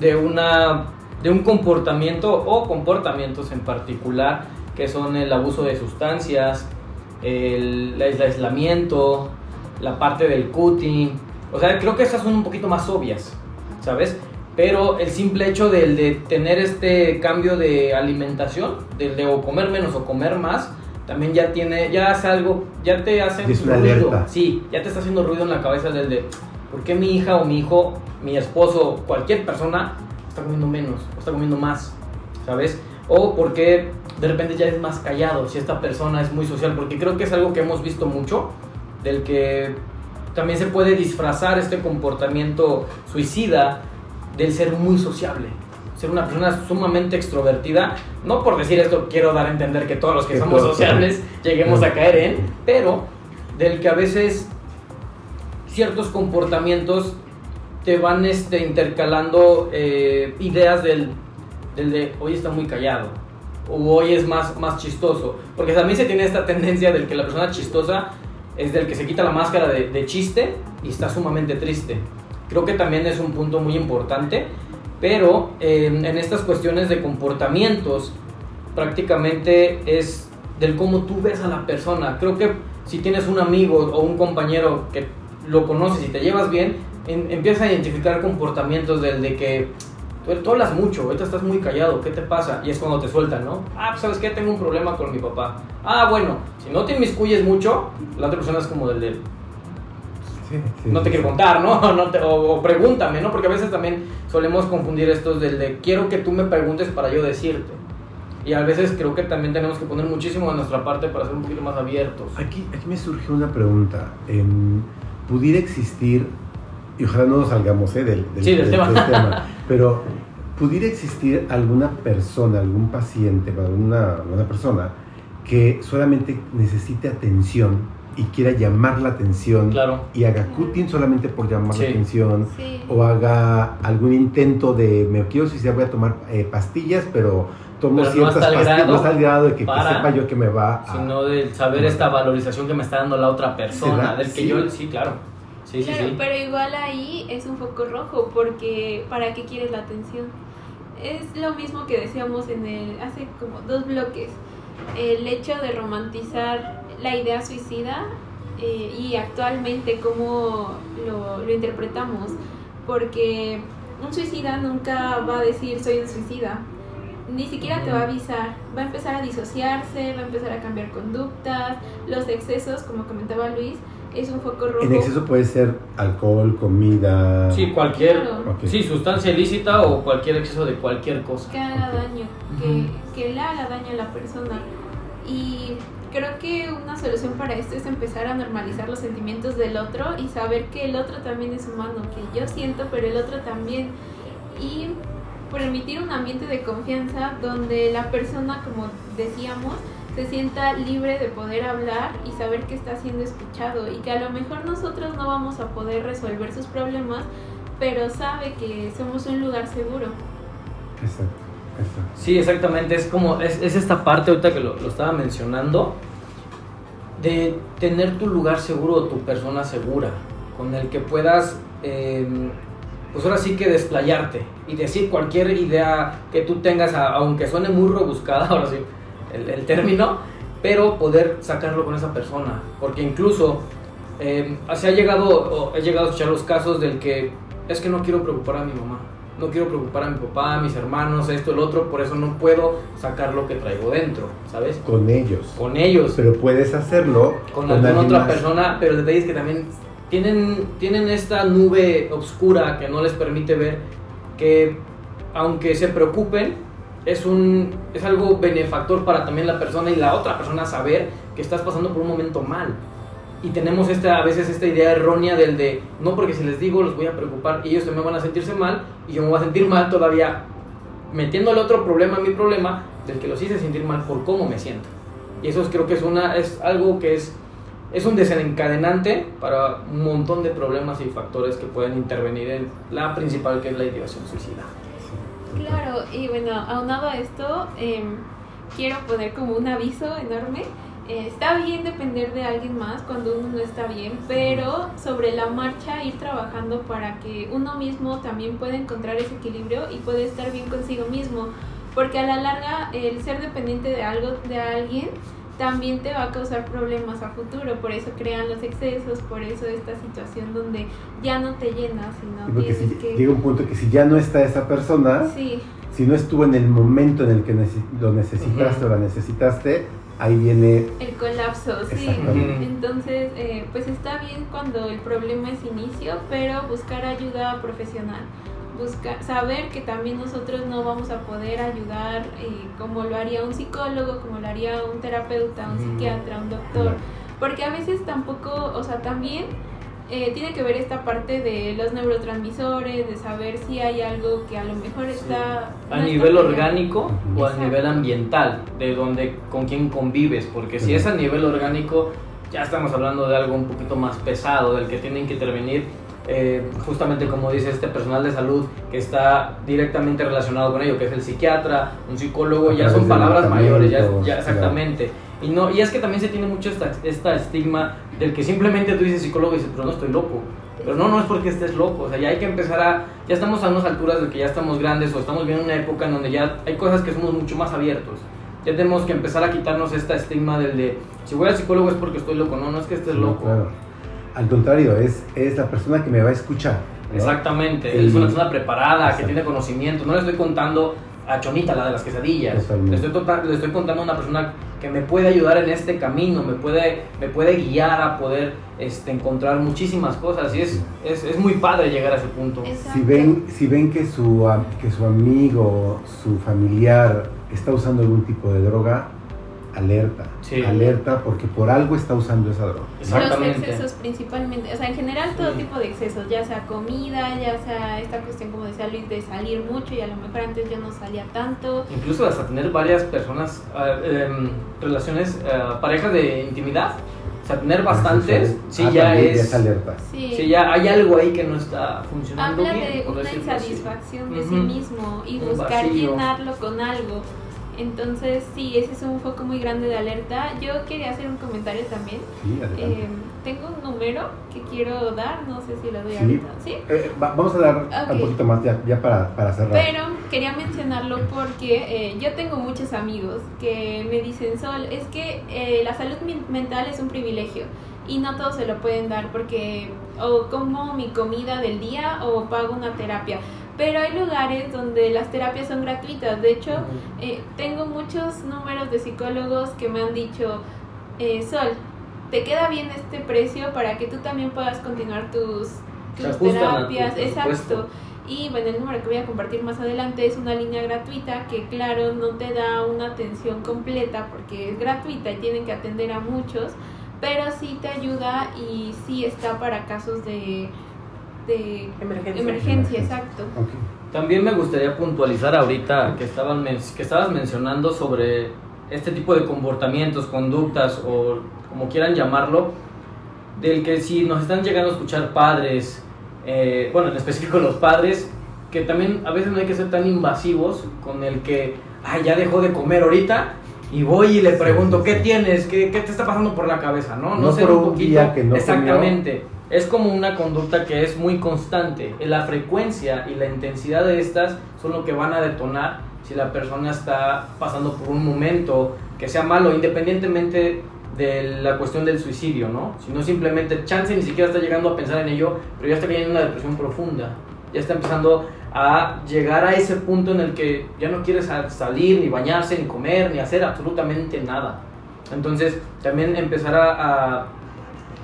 de, una, de un comportamiento o comportamientos en particular que son el abuso de sustancias, el, el aislamiento, la parte del cutting. O sea, creo que esas son un poquito más obvias, ¿sabes? Pero el simple hecho del de tener este cambio de alimentación, del de o comer menos o comer más, también ya tiene, ya hace algo, ya te hace Es ruido. alerta. Sí, ya te está haciendo ruido en la cabeza del de, ¿por qué mi hija o mi hijo, mi esposo, cualquier persona está comiendo menos o está comiendo más? ¿Sabes? O porque de repente ya es más callado si esta persona es muy social, porque creo que es algo que hemos visto mucho, del que también se puede disfrazar este comportamiento suicida del ser muy sociable. Ser una persona sumamente extrovertida, no por decir esto quiero dar a entender que todos los que Que somos sociables lleguemos a caer en, pero del que a veces ciertos comportamientos te van este, intercalando eh, ideas del, del de hoy está muy callado o hoy es más, más chistoso. Porque también se tiene esta tendencia del que la persona chistosa es del que se quita la máscara de, chiste y está sumamente triste. Creo que también es un punto muy importante, pero eh, en estas cuestiones de comportamientos prácticamente es del cómo tú ves a la persona. Creo que si tienes un amigo o un compañero que lo conoces y te llevas bien, en- empieza a identificar comportamientos del de que tú, tú hablas mucho, ahorita estás muy callado, ¿qué te pasa? Y es cuando te sueltan, ¿no? Ah, pues sabes qué, tengo un problema con mi papá. Ah, bueno, si no te inmiscuyes mucho, la otra persona es como del de, Sí, sí, no te sí, quiero contar, ¿no? No te- o, o pregúntame, ¿no? Porque a veces también solemos confundir estos del de quiero que tú me preguntes para yo decirte. Y a veces creo que también tenemos que poner muchísimo de nuestra parte para ser un poquito más abiertos. Aquí, aquí me surgió una pregunta. Em, ¿Pudiera existir, y ojalá no nos salgamos eh, del, del- Sí, del tema. tema, pero ¿pudiera existir alguna persona, algún paciente, bueno, una, una persona que solamente necesite atención y quiera llamar la atención Claro. y haga cutting solamente por llamar Sí. la atención Sí. o haga algún intento de me quiero suicidar, voy a tomar eh, pastillas, pero tomo Pero no ciertas hasta pastillas, grado no hasta el grado de que, sepa yo que me va a... Sino de saber esta valorización que me está dando la otra persona. ¿Será? Del que Sí. yo, sí, claro. Sí, sí, Claro, sí. pero igual ahí es un foco rojo porque ¿para qué quieres la atención? Es lo mismo que decíamos en el hace como dos bloques. El hecho de romantizar la idea suicida eh, y actualmente cómo lo, lo interpretamos. Porque un suicida nunca va a decir soy un suicida. Ni siquiera te va a avisar. Va a empezar a disociarse, va a empezar a cambiar conductas. Los excesos, como comentaba Luis, es un foco rojo. En exceso puede ser alcohol, comida. Sí, cualquier Claro. Ok. sí, sustancia ilícita o cualquier exceso de cualquier cosa. que haga Ok. daño, que, que le haga daño a la persona. Y creo que una solución para esto es empezar a normalizar los sentimientos del otro y saber que el otro también es humano, que yo siento, pero el otro también. Y permitir un ambiente de confianza donde la persona, como decíamos, se sienta libre de poder hablar y saber que está siendo escuchado y que a lo mejor nosotros no vamos a poder resolver sus problemas, pero sabe que somos un lugar seguro. Exacto, exacto. Sí, exactamente. Es como, es, es esta parte ahorita que lo, lo estaba mencionando, de tener tu lugar seguro o tu persona segura, con el que puedas, eh, pues ahora sí que desplayarte y decir cualquier idea que tú tengas, aunque suene muy rebuscada, ahora sí, el, el término, pero poder sacarlo con esa persona. Porque incluso eh, se ha llegado, o he llegado a escuchar los casos del que es que no quiero preocupar a mi mamá, no quiero preocupar a mi papá, a mis hermanos, esto, el otro, por eso no puedo sacar lo que traigo dentro, ¿sabes? Con ellos. Con ellos, Pero puedes hacerlo con alguna otra más. persona, pero el detalle es que también tienen, tienen esta nube oscura que no les permite ver que aunque se preocupen, es, un, es algo benefactor para también la persona y la otra persona saber que estás pasando por un momento mal. Y tenemos esta, a veces esta idea errónea del de, no porque si les digo los voy a preocupar, ellos también van a sentirse mal y yo me voy a sentir mal todavía metiéndole otro problema a mi problema del que los hice sentir mal por cómo me siento. Y eso es- creo que es, una, es algo que es, es un desencadenante para un montón de problemas y factores que pueden intervenir en la principal que es la ideación suicida. Claro, y bueno, aunado a esto, em, quiero poner como un aviso enorme. Eh, está bien depender de alguien más cuando uno no está bien, pero sobre la marcha ir trabajando para que uno mismo también pueda encontrar ese equilibrio y pueda estar bien consigo mismo. Porque a la larga el ser dependiente de algo, de alguien, también te va a causar problemas a futuro. Por eso crean los excesos, por eso esta situación donde ya no te llenas, sino porque tienes si que... llega un punto que si ya no está esa persona, Sí. si no estuvo en el momento en el que lo necesitaste o la necesitaste, ahí viene El colapso, sí. Entonces, eh, pues está bien cuando el problema es inicio, pero buscar ayuda profesional. Buscar, saber que también nosotros no vamos a poder ayudar eh, como lo haría un psicólogo, como lo haría un terapeuta, un psiquiatra, un doctor. Porque a veces tampoco, o sea, también eh, tiene que ver esta parte de los neurotransmisores, de saber si hay algo que a lo mejor está... A no está nivel bien. orgánico o a Exacto. nivel ambiental, de donde con quién convives, porque si es a nivel orgánico, ya estamos hablando de algo un poquito más pesado, del que tienen que intervenir eh, justamente como dice este personal de salud que está directamente relacionado con ello, que es el psiquiatra, un psicólogo, A ya son palabras mayores, ya, ya claro. exactamente. Y, no, y es que también se tiene mucho esta, esta estigma del que simplemente tú dices psicólogo y dices, pero no estoy loco. Pero no, no es porque estés loco, o sea, ya hay que empezar a, ya estamos a unas alturas de que ya estamos grandes o estamos viendo una época en donde ya hay cosas que somos mucho más abiertos. Ya tenemos que empezar a quitarnos esta estigma del de, si voy al psicólogo es porque estoy loco, no, no es que estés loco. claro. Al contrario, es, es la persona que me va a escuchar. ¿no? Exactamente, El- es una persona preparada, que tiene conocimiento. No le estoy contando a Chonita, la de las quesadillas. Le estoy, le estoy contando a una persona que me puede ayudar en este camino, me puede, me puede guiar a poder este, encontrar muchísimas cosas. Y es, es, es muy padre llegar a ese punto. Exacto. Si ven, si ven que, su, que su amigo, su familiar está usando algún tipo de droga, alerta. Sí. Alerta porque por algo está usando esa droga. Los Exactamente. excesos principalmente, o sea, en general todo Sí. tipo de excesos, ya sea comida, ya sea esta cuestión, como decía Luis, de salir mucho y a lo mejor antes yo no salía tanto. Incluso hasta tener varias personas, em, relaciones, ah, parejas de intimidad. O sea, tener bastantes, sí, Ah, ya también es... alerta. Sí, Sí, ya hay algo ahí que no está funcionando habla bien. de una así. insatisfacción de sí mismo y Un buscar vacío. llenarlo con algo. Entonces, sí, ese es un foco muy grande de alerta. Yo quería hacer un comentario también. Sí. Eh, tengo un número que quiero dar, no sé si lo doy Sí. ahorita. ¿Sí? Eh, va- vamos a dar un poquito más ya, ya para, para cerrar. Pero quería mencionarlo porque eh, yo tengo muchos amigos que me dicen, Sol, es que eh, la salud men- mental es un privilegio y no todos se lo pueden dar porque o como mi comida del día o pago una terapia. Pero hay lugares donde las terapias son gratuitas. De hecho, eh, tengo muchos números de psicólogos que me han dicho, eh, Sol, te queda bien este precio para que tú también puedas continuar tus, tus tu terapias. Exacto. Y bueno, el número que voy a compartir más adelante es una línea gratuita que claro no te da una atención completa porque es gratuita y tienen que atender a muchos, pero sí te ayuda y sí está para casos de, de Emergencia. emergencia, exacto. También me gustaría puntualizar ahorita que, estaban men- que estabas mencionando sobre este tipo de comportamientos, conductas o como quieran llamarlo, del que si nos están llegando a escuchar padres, eh, bueno, en específico los padres, que también a veces no hay que ser tan invasivos con el que, ay, ya dejó de comer ahorita y voy y le Sí, pregunto, sí, ¿qué tienes? ¿Qué, qué te está pasando por la cabeza? No, No ser por un día que no Exactamente. Es como una conducta que es muy constante. La frecuencia y la intensidad de estas son lo que van a detonar si la persona está pasando por un momento que sea malo, independientemente de la cuestión del suicidio, ¿no? Sino simplemente chance ni siquiera está llegando a pensar en ello, pero ya está cayendo en una depresión profunda. Ya está empezando a llegar a ese punto en el que ya no quiere sal- salir, ni bañarse, ni comer, ni hacer absolutamente nada. Entonces, también empezar a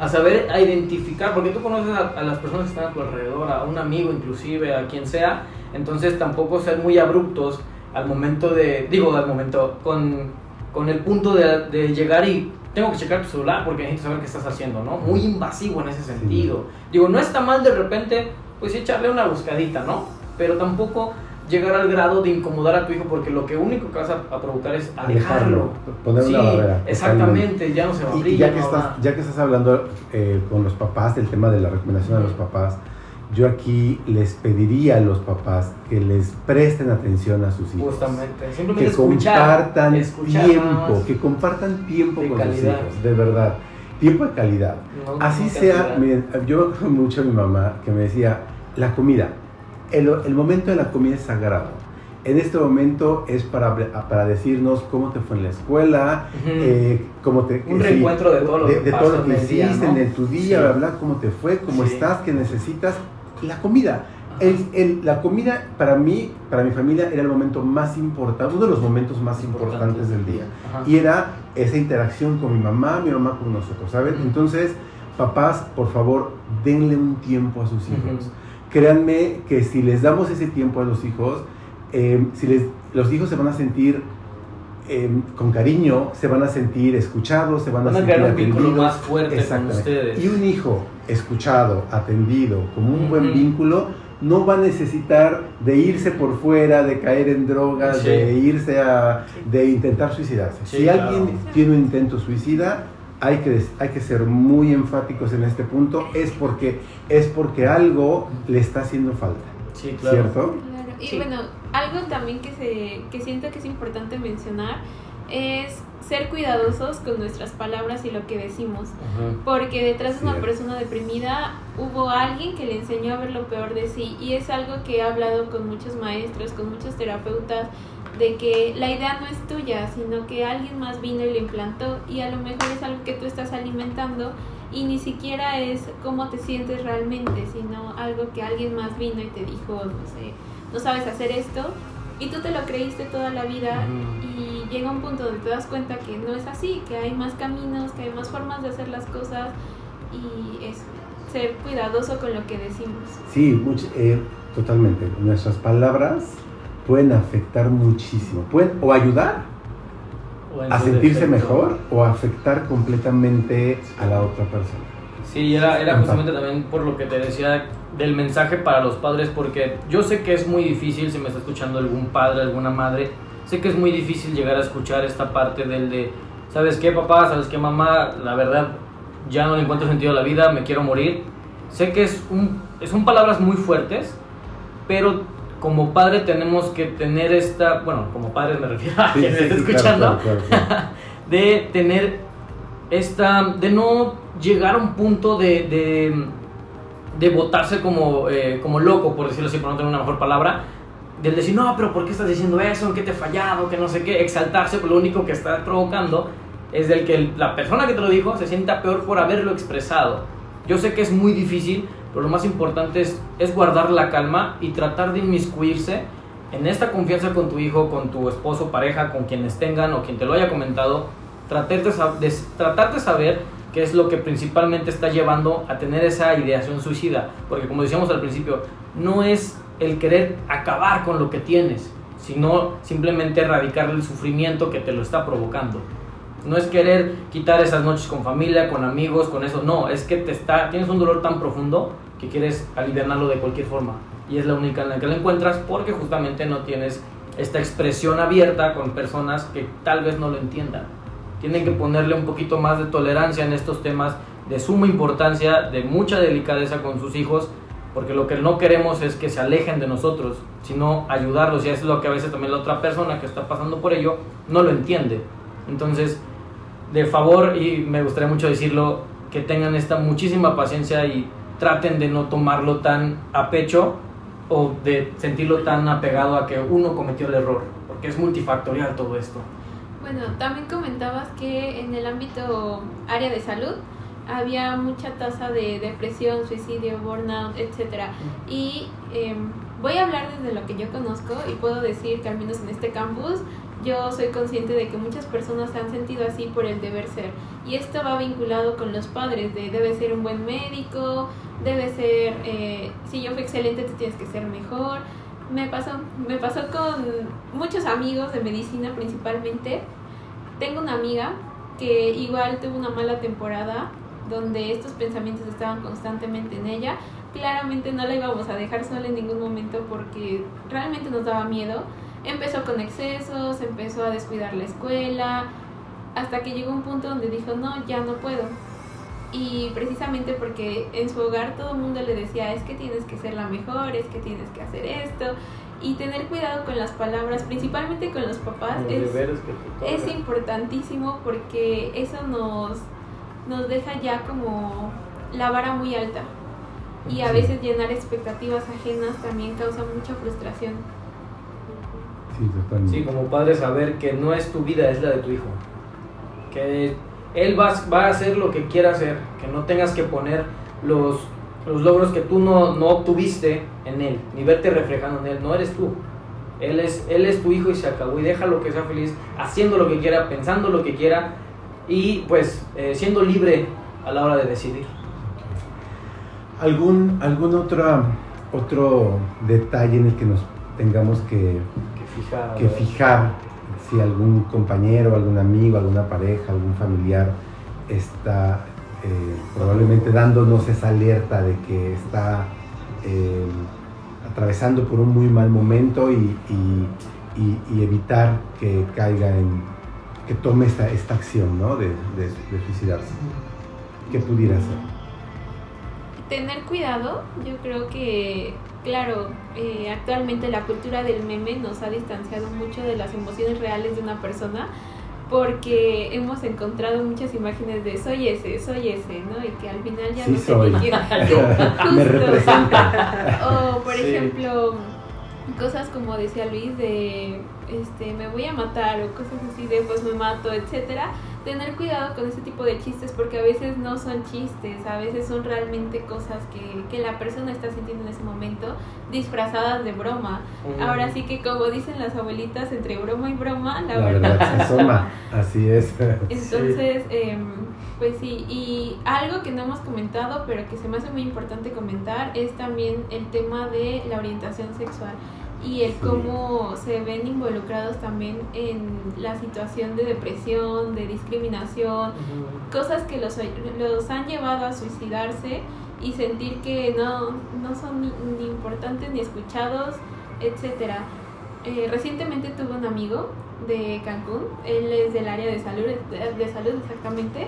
a saber a identificar, porque tú conoces a, a las personas que están a tu alrededor, a un amigo inclusive, a quien sea, entonces tampoco ser muy abruptos al momento de, digo, al momento, con, con el punto de, de llegar y tengo que checar tu celular porque necesito saber qué estás haciendo, ¿no? Muy invasivo en ese sentido. Digo, no está mal de repente, pues echarle una buscadita, ¿no? Pero tampoco llegar al grado de incomodar a tu hijo porque lo que único que vas a, a provocar es alejarlo. poner una Sí, barrera. Exactamente, ya no se va a abrir. Y ya que, estás, ya que estás hablando eh, con los papás del tema de la recomendación a los papás, yo aquí les pediría a los papás que les presten atención a sus hijos. Justamente, Que simplemente escuchar. compartan escuchar tiempo, que compartan tiempo con calidad. sus hijos, de verdad. Tiempo de calidad. No- Así sea, miren, yo me acuerdo mucho a mi mamá que me decía, la comida, el, el momento de la comida es sagrado. En este momento es para, para decirnos cómo te fue en la escuela, Ujú. eh, cómo te... Un sí, reencuentro de todo lo de, que de todo lo que en el día, hiciste ¿no? en tu día, Sí. bla, bla, cómo te fue, cómo Sí. estás, qué necesitas. La comida. El- el- la comida para mí, para mi familia, era el momento más importante, uno de los momentos más importantes del día. Ajá. Y era esa interacción con mi mamá, mi mamá con nosotros, ¿saben? Ujú. Entonces, papás, por favor, denle un tiempo a sus hijos. Ujú. Créanme que si les damos ese tiempo a los hijos, eh, si les, los hijos se van a sentir eh, con cariño, se van a sentir escuchados, se van, Van a sentir crear un vínculo atendidos. más fuerte con ustedes. Y un hijo escuchado, atendido, con un buen Ujú. vínculo, no va a necesitar de irse por fuera, de caer en drogas, Sí. de irse a, de intentar suicidarse. Sí, si claro. alguien tiene un intento suicida, hay que, des- hay que ser muy enfáticos en este punto, es porque, es porque algo le está haciendo falta, Sí, claro. ¿cierto? Claro. Y Sí. bueno, algo también que, se, que siento que es importante mencionar es ser cuidadosos con nuestras palabras y lo que decimos. Porque detrás de una persona deprimida hubo alguien que le enseñó a ver lo peor de sí. Y es algo que he hablado con muchos maestros, con muchos terapeutas, de que la idea no es tuya, sino que alguien más vino y le implantó. Y a lo mejor es algo que tú estás alimentando y ni siquiera es cómo te sientes realmente, sino algo que alguien más vino y te dijo, no sé, no sabes hacer esto. Y tú te lo creíste toda la vida y llega un punto donde te das cuenta que no es así, que hay más caminos, que hay más formas de hacer las cosas y es ser cuidadoso con lo que decimos. Sí, much- eh, totalmente. Nuestras palabras pueden afectar muchísimo, pueden o ayudar O a sentirse defecto. mejor o afectar completamente a la otra persona. Sí, era, era justamente también por lo que te decía del mensaje para los padres, porque yo sé que es muy difícil, si me está escuchando algún padre, alguna madre, sé que es muy difícil llegar a escuchar esta parte del de, ¿sabes qué papá? ¿Sabes qué mamá? La verdad, ya no le encuentro sentido a la vida, me quiero morir. Sé que es un, son palabras muy fuertes, pero como padre tenemos que tener esta, bueno, como padre me refiero a Sí, quien me sí, está sí, escuchando, claro, claro, claro. de tener esta, de no llegar a un punto de, de, de botarse como, eh, como loco, por decirlo así, por no tener una mejor palabra, del decir, no, pero ¿por qué estás diciendo eso? ¿En qué te he fallado? Que no sé qué, exaltarse, pero lo único que está provocando es del que la persona que te lo dijo se sienta peor por haberlo expresado. Yo sé que es muy difícil, pero lo más importante es, es guardar la calma y tratar de inmiscuirse en esta confianza con tu hijo, con tu esposo, pareja, con quienes tengan o quien te lo haya comentado, tratar de, tratar de saber qué es lo que principalmente está llevando a tener esa ideación suicida. Porque como decíamos al principio, no es el querer acabar con lo que tienes, sino simplemente erradicar el sufrimiento que te lo está provocando. No es querer quitar esas noches con familia, con amigos, con eso. No, es que te está, tienes un dolor tan profundo que quieres aliviarlo de cualquier forma. Y es la única en la que lo encuentras porque justamente no tienes esta expresión abierta con personas que tal vez no lo entiendan. Tienen que ponerle un poquito más de tolerancia en estos temas de suma importancia, de mucha delicadeza con sus hijos, porque lo que no queremos es que se alejen de nosotros, sino ayudarlos. Y es lo que a veces también la otra persona que está pasando por ello no lo entiende. Entonces, de favor, y me gustaría mucho decirlo, que tengan esta muchísima paciencia y traten de no tomarlo tan a pecho o de sentirlo tan apegado a que uno cometió el error, porque es multifactorial todo esto. Bueno, también comentabas que en el ámbito área de salud había mucha tasa de depresión, suicidio, burnout, etcétera. Y em, voy a hablar desde lo que yo conozco y puedo decir que al menos en este campus yo soy consciente de que muchas personas se han sentido así por el deber ser. Y esto va vinculado con los padres, de debe ser un buen médico, debe ser, eh, si yo fui excelente, tú tienes que ser mejor. Me pasó, me pasó con muchos amigos de medicina principalmente. Tengo una amiga que igual tuvo una mala temporada donde estos pensamientos estaban constantemente en ella. Claramente no la íbamos a dejar sola en ningún momento porque realmente nos daba miedo. Empezó con excesos, empezó a descuidar la escuela, hasta que llegó un punto donde dijo, no, ya no puedo. Y precisamente porque en su hogar todo el mundo le decía, es que tienes que ser la mejor, es que tienes que hacer esto. Y tener cuidado con las palabras, principalmente con los papás, Los es, que es importantísimo porque eso nos, nos deja ya como la vara muy alta. Y a Sí. veces llenar expectativas ajenas también causa mucha frustración. Sí, totalmente. Sí, como padre saber que no es tu vida, es la de tu hijo. Que él va, va a hacer lo que quiera hacer, que no tengas que poner los, los logros que tú no, no obtuviste en él, ni verte reflejando en él, no eres tú. Él es, él es tu hijo y se acabó y déjalo que sea feliz, haciendo lo que quiera, pensando lo que quiera y pues eh, siendo libre a la hora de decidir. ¿Algún, algún otro, otro detalle en el que nos tengamos que, Que fija, que fijar si algún compañero, algún amigo, alguna pareja, algún familiar está eh, probablemente dándonos esa alerta de que está eh, atravesando por un muy mal momento y, y- y- y evitar que caiga en, que tome esta, esta acción ¿no? de, de- de suicidarse. ¿Qué pudiera ser? Tener cuidado, yo creo que, claro, eh, actualmente la cultura del meme nos ha distanciado mucho de las emociones reales de una persona porque hemos encontrado muchas imágenes de soy ese, soy ese, ¿no? Y que al final ya Sí no sé soy. ni quién. Me Justo. representa. O, por Sí. ejemplo, cosas como decía Luis de este me voy a matar o cosas así de pues me mato, etcétera. Tener cuidado con ese tipo de chistes porque a veces no son chistes, a veces son realmente cosas que, que la persona está sintiendo en ese momento disfrazadas de broma. Ahora sí que como dicen las abuelitas, entre broma y broma, la, La verdad, verdad se asoma. Así es. entonces, em, pues sí, y algo que no hemos comentado, pero que se me hace muy importante comentar, es también el tema de la orientación sexual y el cómo se ven involucrados también en la situación de depresión, de discriminación, cosas que los, los han llevado a suicidarse y sentir que no, no son ni, ni importantes ni escuchados, etcétera. Eh, recientemente tuve un amigo de Cancún, él es del área de salud, de salud exactamente,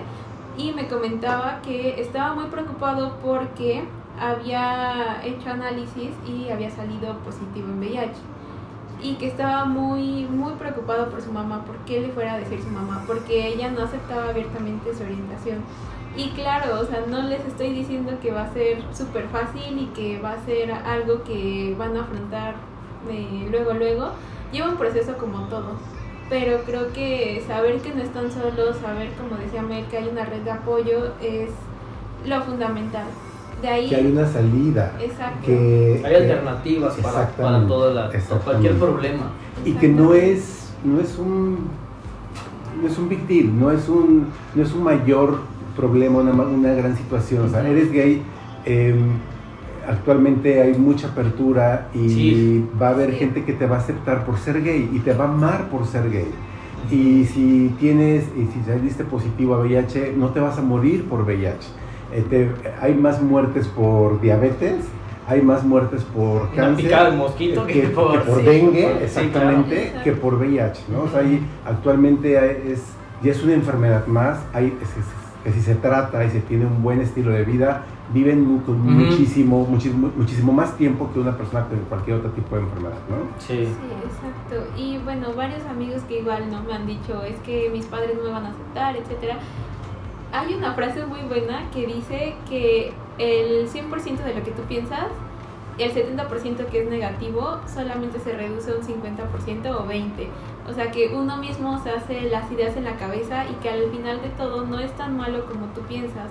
y me comentaba que estaba muy preocupado porque había hecho análisis y había salido positivo en VIH y que estaba muy muy preocupado por su mamá, por qué le fuera a decir su mamá, porque ella no aceptaba abiertamente su orientación. Y claro, o sea, no les estoy diciendo que va a ser súper fácil y que va a ser algo que van a afrontar eh, luego, luego. Lleva un proceso como todo. Pero creo que saber que no están solos, saber, como decía Mel, que hay una red de apoyo es lo fundamental. De ahí... Que hay una salida. Exacto. Que, Hay alternativas para, para todo la- cualquier problema. y que no es, no es un no es un big deal, no es un, no es un mayor problema, una, una gran situación. O sea, eres gay, eh, actualmente hay mucha apertura y Sí. va a haber Sí. gente que te va a aceptar por ser gay y te va a amar por ser gay. Y si tienes, y si saliste positivo a VIH, no te vas a morir por VIH. Eh, te- hay más muertes por diabetes, hay más muertes por cáncer de mosquito que, que, que por, por sí, dengue, por- sí, exactamente, claro. que por VIH, ¿no? O sea, ahí actualmente es, ya es una enfermedad más, hay, es- es- que si se trata y se tiene un buen estilo de vida, viven con muchísimo, muchísimo, muchísimo más tiempo que una persona con cualquier otro tipo de enfermedad, ¿no? Sí. Sí, exacto. Y bueno, varios amigos que igual no me han dicho, es que mis padres no me van a aceptar, etcétera. Hay una frase muy buena que dice que el 100% de lo que tú piensas, el 70% que es negativo, solamente se reduce a un 50% o 20%. O sea que uno mismo se hace las ideas en la cabeza y que al final de todo no es tan malo como tú piensas.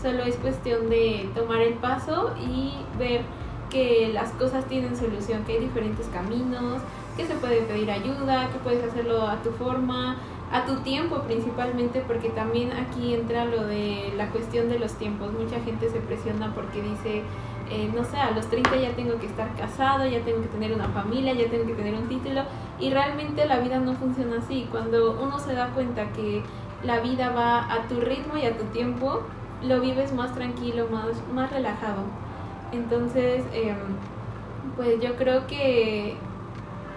Solo es cuestión de tomar el paso y ver que las cosas tienen solución, que hay diferentes caminos, que se puede pedir ayuda, que puedes hacerlo a tu forma, a tu tiempo principalmente, porque también aquí entra lo de la cuestión de los tiempos. Mucha gente se presiona porque dice, eh, no sé, a los 30 ya tengo que estar casado, ya tengo que tener una familia, ya tengo que tener un título, y realmente la vida no funciona así. Cuando uno se da cuenta que la vida va a tu ritmo y a tu tiempo, lo vives más tranquilo, más, más relajado. Entonces, em, pues yo creo que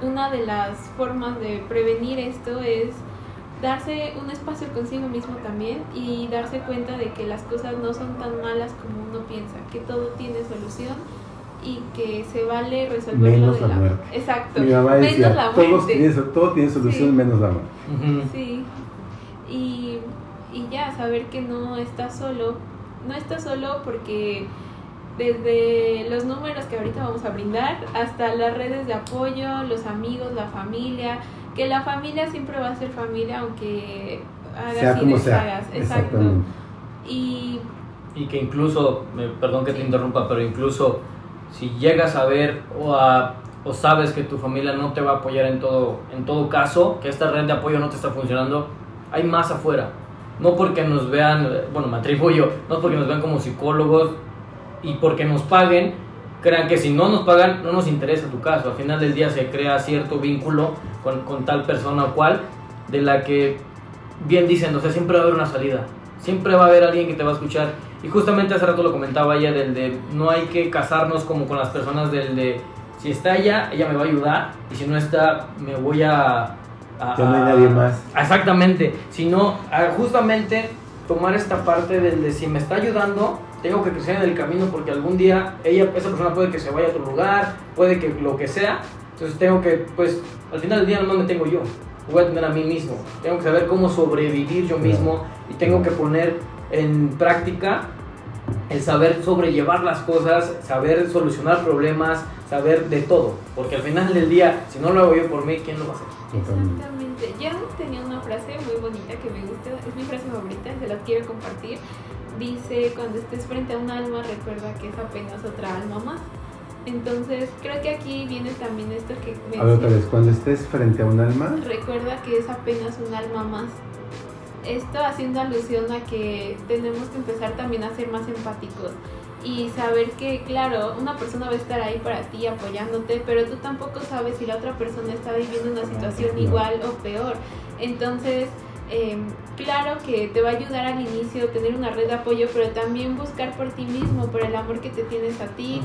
una de las formas de prevenir esto es darse un espacio consigo mismo también y darse cuenta de que las cosas no son tan malas como uno piensa, que todo tiene solución y que se vale resolverlo Menos de la muerte. Exacto. Mi mamá menos decía, la todo muerte. tiene, todo tiene solución Sí. menos la muerte. Sí. Y, y ya, saber que no estás solo. No estás solo porque desde los números que ahorita vamos a brindar hasta las redes de apoyo, los amigos, la familia, que la familia siempre va a ser familia aunque hagas Sea y como sea. Exacto. Y Y que incluso, me- perdón que te interrumpa, pero incluso si llegas a ver o, a- o sabes que tu familia no te va a apoyar en todo, en todo caso, que esta red de apoyo no te está funcionando, hay más afuera. No porque nos vean, bueno, me atribuyo, no porque nos vean como psicólogos y porque nos paguen, crean que si no nos pagan no nos interesa tu caso. Al final del día se crea cierto vínculo con, con tal persona o cual, de la que bien dicen, o sea, siempre va a haber una salida. Siempre va a haber alguien que te va a escuchar. Y justamente hace rato lo comentaba ella del de no hay que casarnos como con las personas del de si está ella, ella me va a ayudar y si no está, me voy a... a- Ya no hay nadie más. Exactamente, sino a justamente tomar esta parte del de si me está ayudando, tengo que crecer en el camino porque algún día ella, esa persona puede que se vaya a otro lugar, puede que lo que sea, entonces tengo que, pues, al final del día no me tengo yo, voy a tener a mí mismo, tengo que saber cómo sobrevivir yo mismo y tengo que poner en práctica el saber sobrellevar las cosas, saber solucionar problemas, saber de todo, porque al final del día, si no lo hago yo por mí, ¿quién lo va a hacer? Exactamente. Yo tenía una frase muy bonita que me gusta, es mi frase favorita, se las quiero compartir. Dice, cuando estés frente a un alma, recuerda que es apenas otra alma más. Entonces, creo que aquí viene también esto que A ver otra vez, cuando estés frente a un alma, Recuerda que es apenas un alma más. Esto haciendo alusión a que tenemos que empezar también a ser más empáticos y saber que, claro, una persona va a estar ahí para ti apoyándote, pero tú tampoco sabes si la otra persona está viviendo una situación igual o peor. Entonces, eh, claro que te va a ayudar al inicio tener una red de apoyo, pero también buscar por ti mismo, por el amor que te tienes a ti,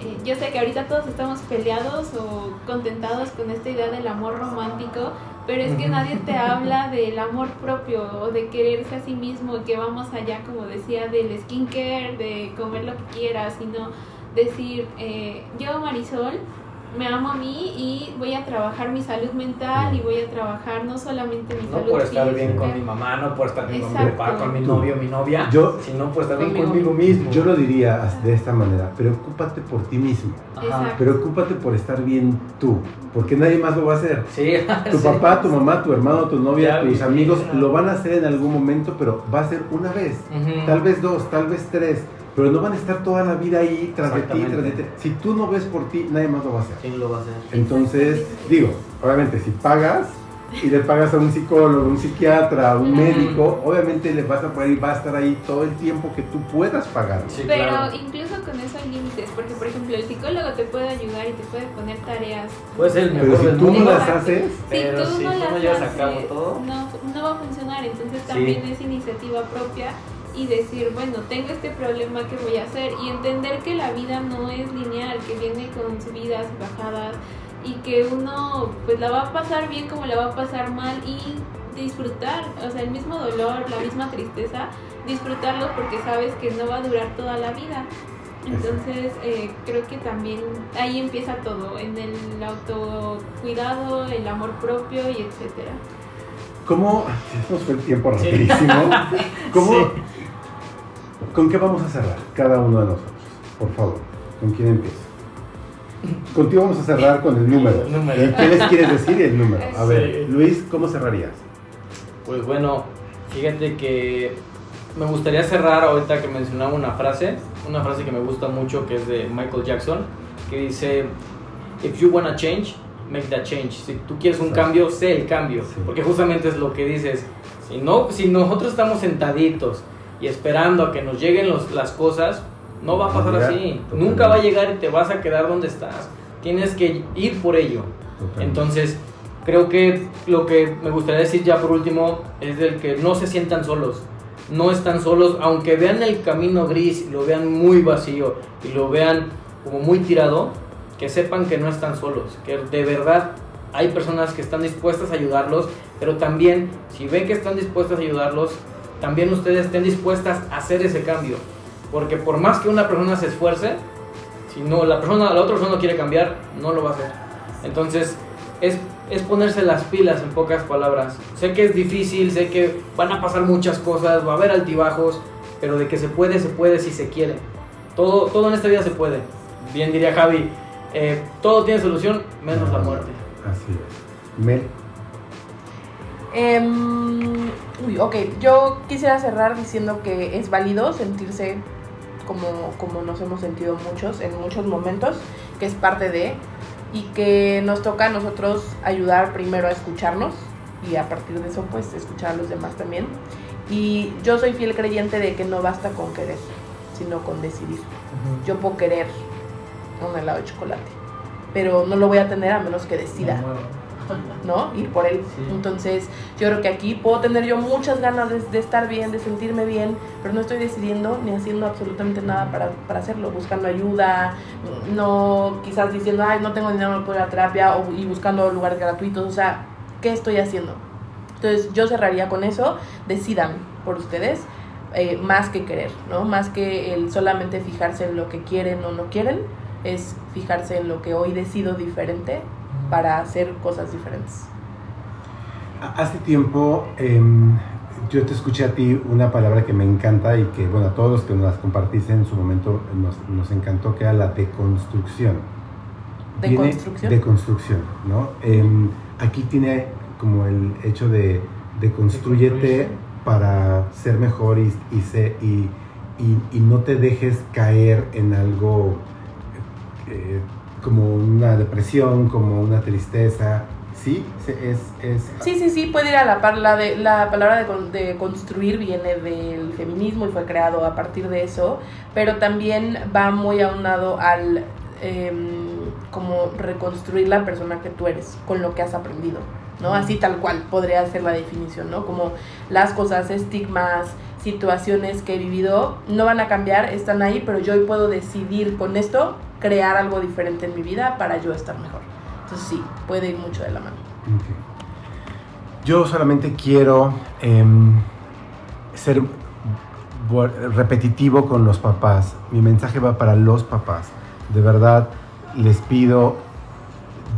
eh, yo sé que ahorita todos estamos peleados o contentados con esta idea del amor romántico, pero es que nadie te habla del amor propio o de quererse a sí mismo, que va más allá, como decía, del skincare, de comer lo que quieras, sino decir, eh, yo Marisol me amo a mí y voy a trabajar mi salud mental y voy a trabajar no solamente mi No salud por estar bien física. con mi mamá, no por estar bien con mi papá, con mi novio, mi novia, Yo- sino por estar bien Conmigo conmigo mismo. yo lo diría de esta manera, preocúpate por ti mismo, Ajá. Preocúpate por estar bien tú, porque nadie más lo va a hacer. Sí, Tu sí. papá, tu mamá, tu hermano, tu novia, Ya tus amigos lo van a hacer en algún momento, pero va a ser una vez, tal vez dos, tal vez tres, pero no van a estar toda la vida ahí tras de ti, tras de ti. Si tú no ves por ti, nadie más lo va a hacer. ¿Quién lo va a hacer? Entonces, digo, obviamente si pagas y le pagas a un psicólogo, un psiquiatra, un médico, obviamente le vas a poder y va a estar ahí todo el tiempo que tú puedas pagar. Sí, Pero claro. incluso con eso hay límites, porque por ejemplo el psicólogo te puede ayudar y te puede poner tareas. Puede ser el Pero mejor si del tú no las haces, Pero si tú si no las haces. No, no va a funcionar. Entonces Sí. también es iniciativa propia y decir, bueno, tengo este problema que voy a hacer y entender que la vida no es lineal, que viene con subidas y bajadas y que uno pues la va a pasar bien como la va a pasar mal y disfrutar, o sea, el mismo dolor, la misma tristeza, disfrutarlo porque sabes que no va a durar toda la vida. Entonces, eh, creo que también ahí empieza todo, en el autocuidado, el amor propio y etcétera. ¿cómo? Nos fue el tiempo Sí. rapidísimo. ¿Cómo? Sí. ¿Con qué vamos a cerrar cada uno de nosotros? Por favor, ¿con quién empieza? Contigo vamos a cerrar con el número. El número. ¿Qué les quieres decir y el número? A ver. Luis, ¿cómo cerrarías? Pues bueno, fíjate que me gustaría cerrar ahorita que mencionaba una frase, una frase que me gusta mucho que es de Michael Jackson, que dice, if you wanna change, make that change. Si tú quieres un Exacto. cambio, sé el cambio. Sí. Porque justamente es lo que dices. Si, no, si nosotros estamos sentaditos y esperando a que nos lleguen los- las cosas, no va a pasar Llegar, así. totalmente. Nunca va a llegar y te vas a quedar donde estás. Tienes que ir por ello. Totalmente. Entonces, creo que lo que me gustaría decir ya por último es del que no se sientan solos. No están solos, aunque vean el camino gris y lo vean muy vacío y lo vean como muy tirado, que sepan que no están solos, que de verdad hay personas que están dispuestas a ayudarlos, pero también si ven que están dispuestas a ayudarlos, también ustedes estén dispuestas a hacer ese cambio. Porque por más que una persona se esfuerce, si no la persona, la otra persona no quiere cambiar, no lo va a hacer. Entonces, es, es ponerse las pilas en pocas palabras. Sé que es difícil, sé que van a pasar muchas cosas, va a haber altibajos, pero de que se puede, se puede si se quiere. Todo, todo en esta vida se puede. Bien diría Javi, eh, todo tiene solución menos la muerte. Así es. Mel, Em, uy, ok, yo quisiera cerrar diciendo que es válido sentirse como, como nos hemos sentido muchos en muchos momentos, que es parte de, y que nos toca a nosotros ayudar primero a escucharnos y a partir de eso pues escuchar a los demás también. Y yo soy fiel creyente de que no basta con querer, sino con decidir. Yo puedo querer un helado de chocolate, pero no lo voy a tener a menos que decida. ¿no? Ir por él. Sí. Entonces, yo creo que aquí puedo tener yo muchas ganas de, de estar bien, de sentirme bien, pero no estoy decidiendo ni haciendo absolutamente nada para, para hacerlo, buscando ayuda, no quizás diciendo, ay, no tengo dinero para ir a terapia o, y buscando lugares gratuitos, o sea, ¿qué estoy haciendo? Entonces, yo cerraría con eso, decidan por ustedes. eh, más que querer, ¿no? Más que el solamente fijarse en lo que quieren o no quieren, es fijarse en lo que hoy decido diferente para hacer cosas diferentes. Hace tiempo em, yo te escuché a ti una palabra que me encanta y que, bueno, a todos los que nos las compartiste en su momento nos, nos encantó, que era la deconstrucción. ¿Deconstrucción? Deconstrucción, ¿no? Em, aquí tiene como el hecho de deconstruyete para ser mejor y, y, se- y, y- y no te dejes caer en algo eh, como una depresión, como una tristeza. Sí, es... es Sí, sí, sí, puede ir a la par. La, de, la palabra de, con- de construir viene del feminismo y fue creado a partir de eso, pero también va muy aunado al em, como reconstruir la persona que tú eres con lo que has aprendido, ¿no? Así tal cual podría ser la definición, ¿no? Como las cosas, estigmas, situaciones que he vivido no van a cambiar, están ahí, pero yo hoy puedo decidir con esto crear algo diferente en mi vida para yo estar mejor. Entonces sí, puede ir mucho de la mano. Yo solamente quiero em, ser repetitivo con los papás. Mi mensaje va para los papás. De verdad, les pido,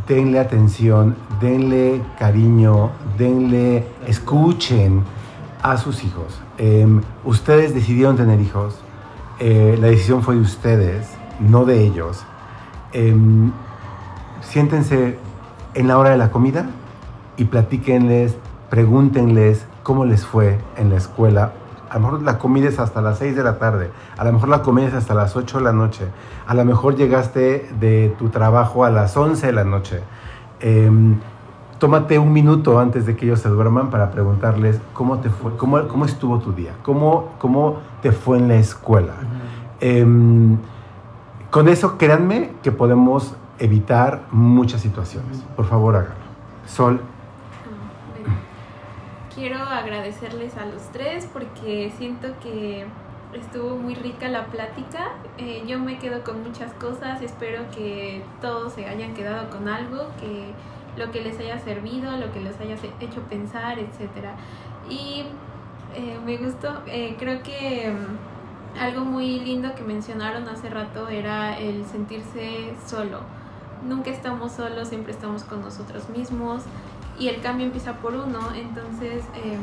denle atención, denle cariño, denle, escuchen a sus hijos. Em, ustedes decidieron tener hijos. Eh, la decisión fue de ustedes, no de ellos. Em, siéntense en la hora de la comida y platíquenles, pregúntenles cómo les fue en la escuela. A lo mejor la comida es hasta las 6 de la tarde, a lo mejor la comida es hasta las 8 de la noche, a lo mejor llegaste de tu trabajo a las 11 de la noche. Em, tómate un minuto antes de que ellos se duerman para preguntarles cómo te fue, cómo, cómo estuvo tu día, cómo, cómo te fue en la escuela. Con eso, créanme que podemos evitar muchas situaciones. Por favor, háganlo. Sol, Bueno, quiero agradecerles a los tres porque siento que estuvo muy rica la plática. Eh, yo me quedo con muchas cosas. Espero que todos se hayan quedado con algo, que lo que les haya servido, lo que les haya hecho pensar, etcétera. Y eh, me gustó. eh, creo que algo muy lindo que mencionaron hace rato era el sentirse solo. Nunca estamos solos, siempre estamos con nosotros mismos y el cambio empieza por uno, entonces eh,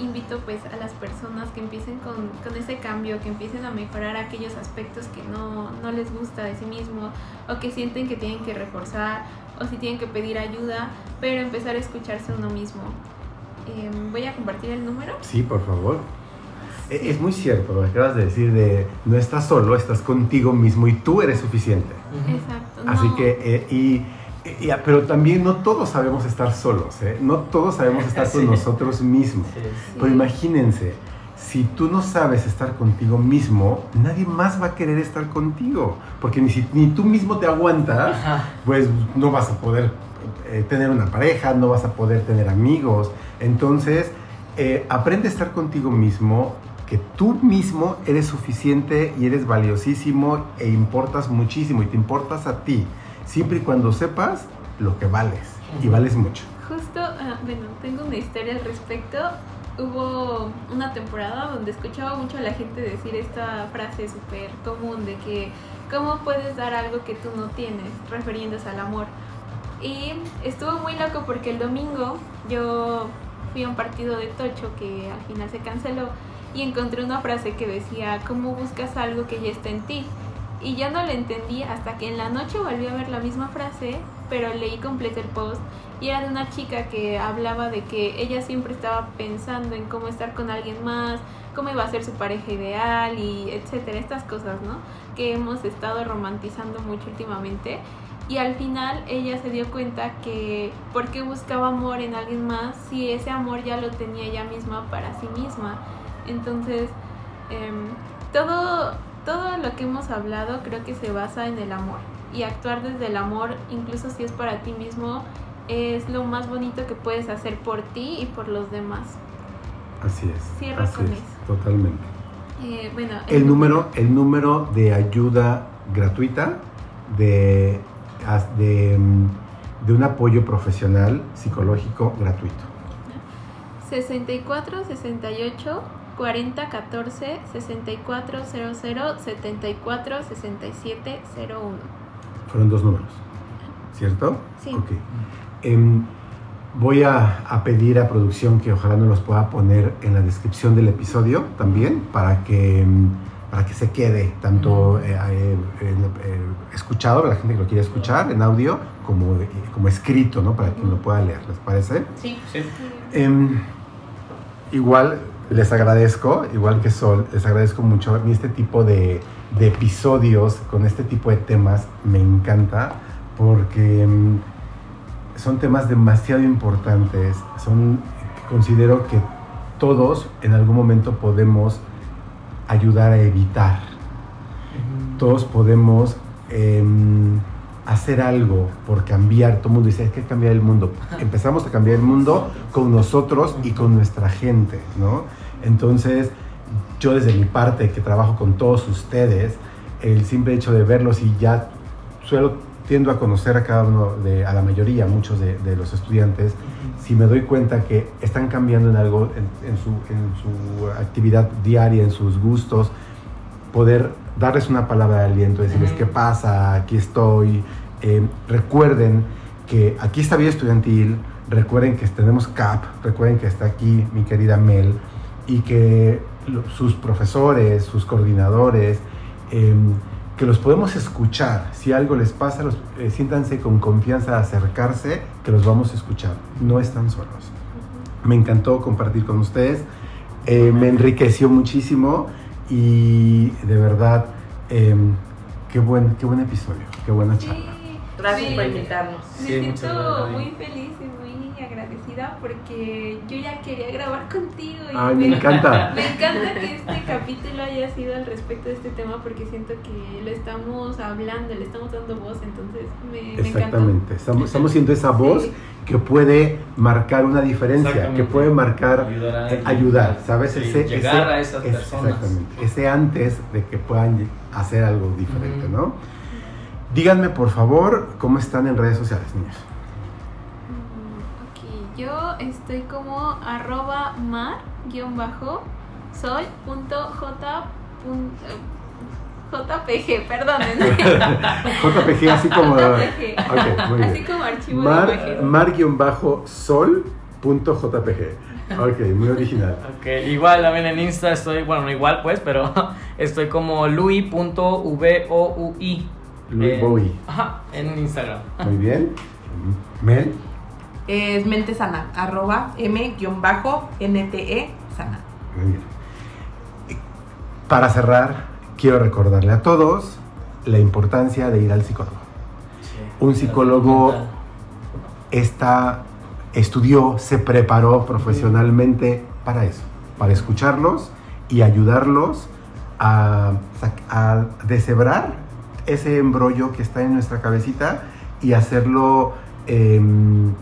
invito pues a las personas que empiecen con, con ese cambio, que empiecen a mejorar aquellos aspectos que no, no les gusta de sí mismo o que sienten que tienen que reforzar o si tienen que pedir ayuda, pero empezar a escucharse uno mismo. Eh, voy a compartir el número. sí, por favor. E- Es muy cierto lo que acabas de decir de no estás solo, estás contigo mismo y tú eres suficiente. Exacto. Así no. que, eh, y, y- pero también no todos sabemos estar solos, ¿eh? no todos sabemos estar con Sí. nosotros mismos. Sí. Pero imagínense, si tú no sabes estar contigo mismo, nadie más va a querer estar contigo. Porque ni, si, ni tú mismo te aguantas, Ajá. pues no vas a poder eh, tener una pareja, no vas a poder tener amigos. Entonces, eh, aprende a estar contigo mismo, que tú mismo eres suficiente y eres valiosísimo e importas muchísimo y te importas a ti, siempre y cuando sepas lo que vales. Y vales mucho. Justo, ah, bueno, tengo una historia al respecto. Hubo una temporada donde escuchaba mucho a la gente decir esta frase súper común de que ¿cómo puedes dar algo que tú no tienes? refiriéndose al amor. Y estuvo muy loco porque el domingo yo fui a un partido de Tocho que al final se canceló y encontré una frase que decía ¿cómo buscas algo que ya está en ti? Y ya no la entendí hasta que en la noche volví a ver la misma frase, pero leí completo el post y era de una chica que hablaba de que ella siempre estaba pensando en cómo estar con alguien más, cómo iba a ser su pareja ideal y etcétera, estas cosas, ¿no? Que hemos estado romantizando mucho últimamente. Y al final ella se dio cuenta que por qué buscaba amor en alguien más si ese amor ya lo tenía ella misma para sí misma. Entonces, em, todo, todo lo que hemos hablado creo que se basa en el amor. Y actuar desde el amor, incluso si es para ti mismo, es lo más bonito que puedes hacer por ti y por los demás. Así es. Cierro así con es, eso. Totalmente. Eh, bueno, El número, el número de ayuda gratuita de, de, mm, de un apoyo profesional psicológico gratuito. 64 68 40 14 64 00 74 67 01. Fueron dos números, ¿cierto? Sí. Ok. Em, voy a, a pedir a producción que ojalá nos los pueda poner en la descripción del episodio también para que, em, para que se quede tanto eh, eh, escuchado, para la gente que lo quiere escuchar en audio, como, eh, como escrito, ¿no? Para quien lo pueda leer, ¿les parece? Sí. Sí. Em, igual les agradezco, igual que Sol, les agradezco mucho. A mí este tipo de, de episodios con este tipo de temas me encanta porque em, son temas demasiado importantes. Son, considero que todos en algún momento podemos ayudar a evitar. Todos podemos em, hacer algo por cambiar. Todo el mundo dice, hay que cambiar el mundo. Empezamos a cambiar el mundo con nosotros y con nuestra gente, ¿no? Entonces, yo desde mi parte, que trabajo con todos ustedes, el simple hecho de verlos y ya suelo, tiendo a conocer a cada uno, de, a la mayoría, muchos de, de los estudiantes, si me doy cuenta que están cambiando en algo, en, en su, en su actividad diaria, en sus gustos, poder darles una palabra de aliento, decirles Ujú. qué pasa, aquí estoy. Eh, recuerden que aquí está Vida Estudiantil, recuerden que tenemos CAP, recuerden que está aquí mi querida Mel y que sus profesores, sus coordinadores, eh, que los podemos escuchar. Si algo les pasa, los, eh, siéntanse con confianza de acercarse, que los vamos a escuchar. No están solos. Me encantó compartir con ustedes. Eh, me enriqueció muchísimo y de verdad, eh, qué, buen, qué buen episodio, qué buena charla. Sí, Gracias me- por invitarnos. Me Sí, siento muy feliz y agradecida porque yo ya quería grabar contigo y Ay, me encanta. me encanta que este capítulo haya sido al respecto de este tema porque siento que lo estamos hablando, le estamos dando voz, entonces me, me encantó. Exactamente, estamos, estamos siendo esa voz Sí. que puede marcar una diferencia, que puede marcar Ayudar a eh, alguien. ayudar, ¿sabes? Sí, Ese- llegar ese- a esas es- personas. Exactamente, ese antes de que puedan hacer algo diferente. ¿no? Díganme, por favor, cómo están en redes sociales, niños. Yo estoy como arroba mar guion bajo punto j eh, jpg, perdónenme. JPG, así como... JPG, Ok, muy así bien. como archivo Mar, de imagen. mar-sol.jpg. Ok, muy original. Ok, igual también en Insta estoy, bueno, no igual pues, pero estoy como lui.voui. Louis Eh, Bowie. Ajá, en Instagram. Muy bien. Mel. Es mente sana, arroba m-nte sana. Muy bien. para cerrar, quiero recordarle a todos la importancia de ir al psicólogo. Un psicólogo está, estudió, se preparó profesionalmente para eso, para escucharlos y ayudarlos a, deshebrar ese embrollo que está en nuestra cabecita y hacerlo em,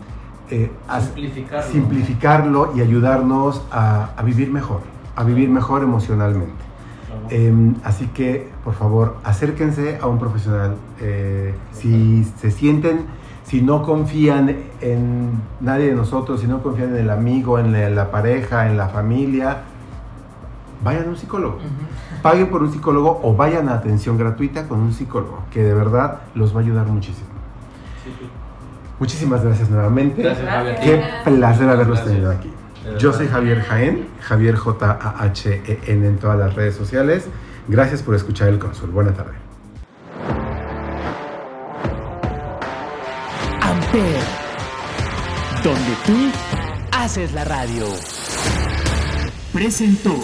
eh, a- Simplificarlo. simplificarlo y ayudarnos a, a vivir mejor, a vivir mejor emocionalmente. Claro. Em, así que, por favor, acérquense a un profesional. Eh, si se sienten, si no confían en nadie de nosotros, si no confían en el amigo, en la, la pareja, en la familia, vayan a un psicólogo. Paguen por un psicólogo o vayan a atención gratuita con un psicólogo, que de verdad los va a ayudar muchísimo. Muchísimas gracias nuevamente. Gracias, Javier. Qué placer haberlos Gracias. tenido aquí. Yo soy Javier Jaén, Javier J-A-H-E-N en todas las redes sociales. Gracias por escuchar el Consul. Buena tarde. Amper, donde tú haces la radio. Presentó.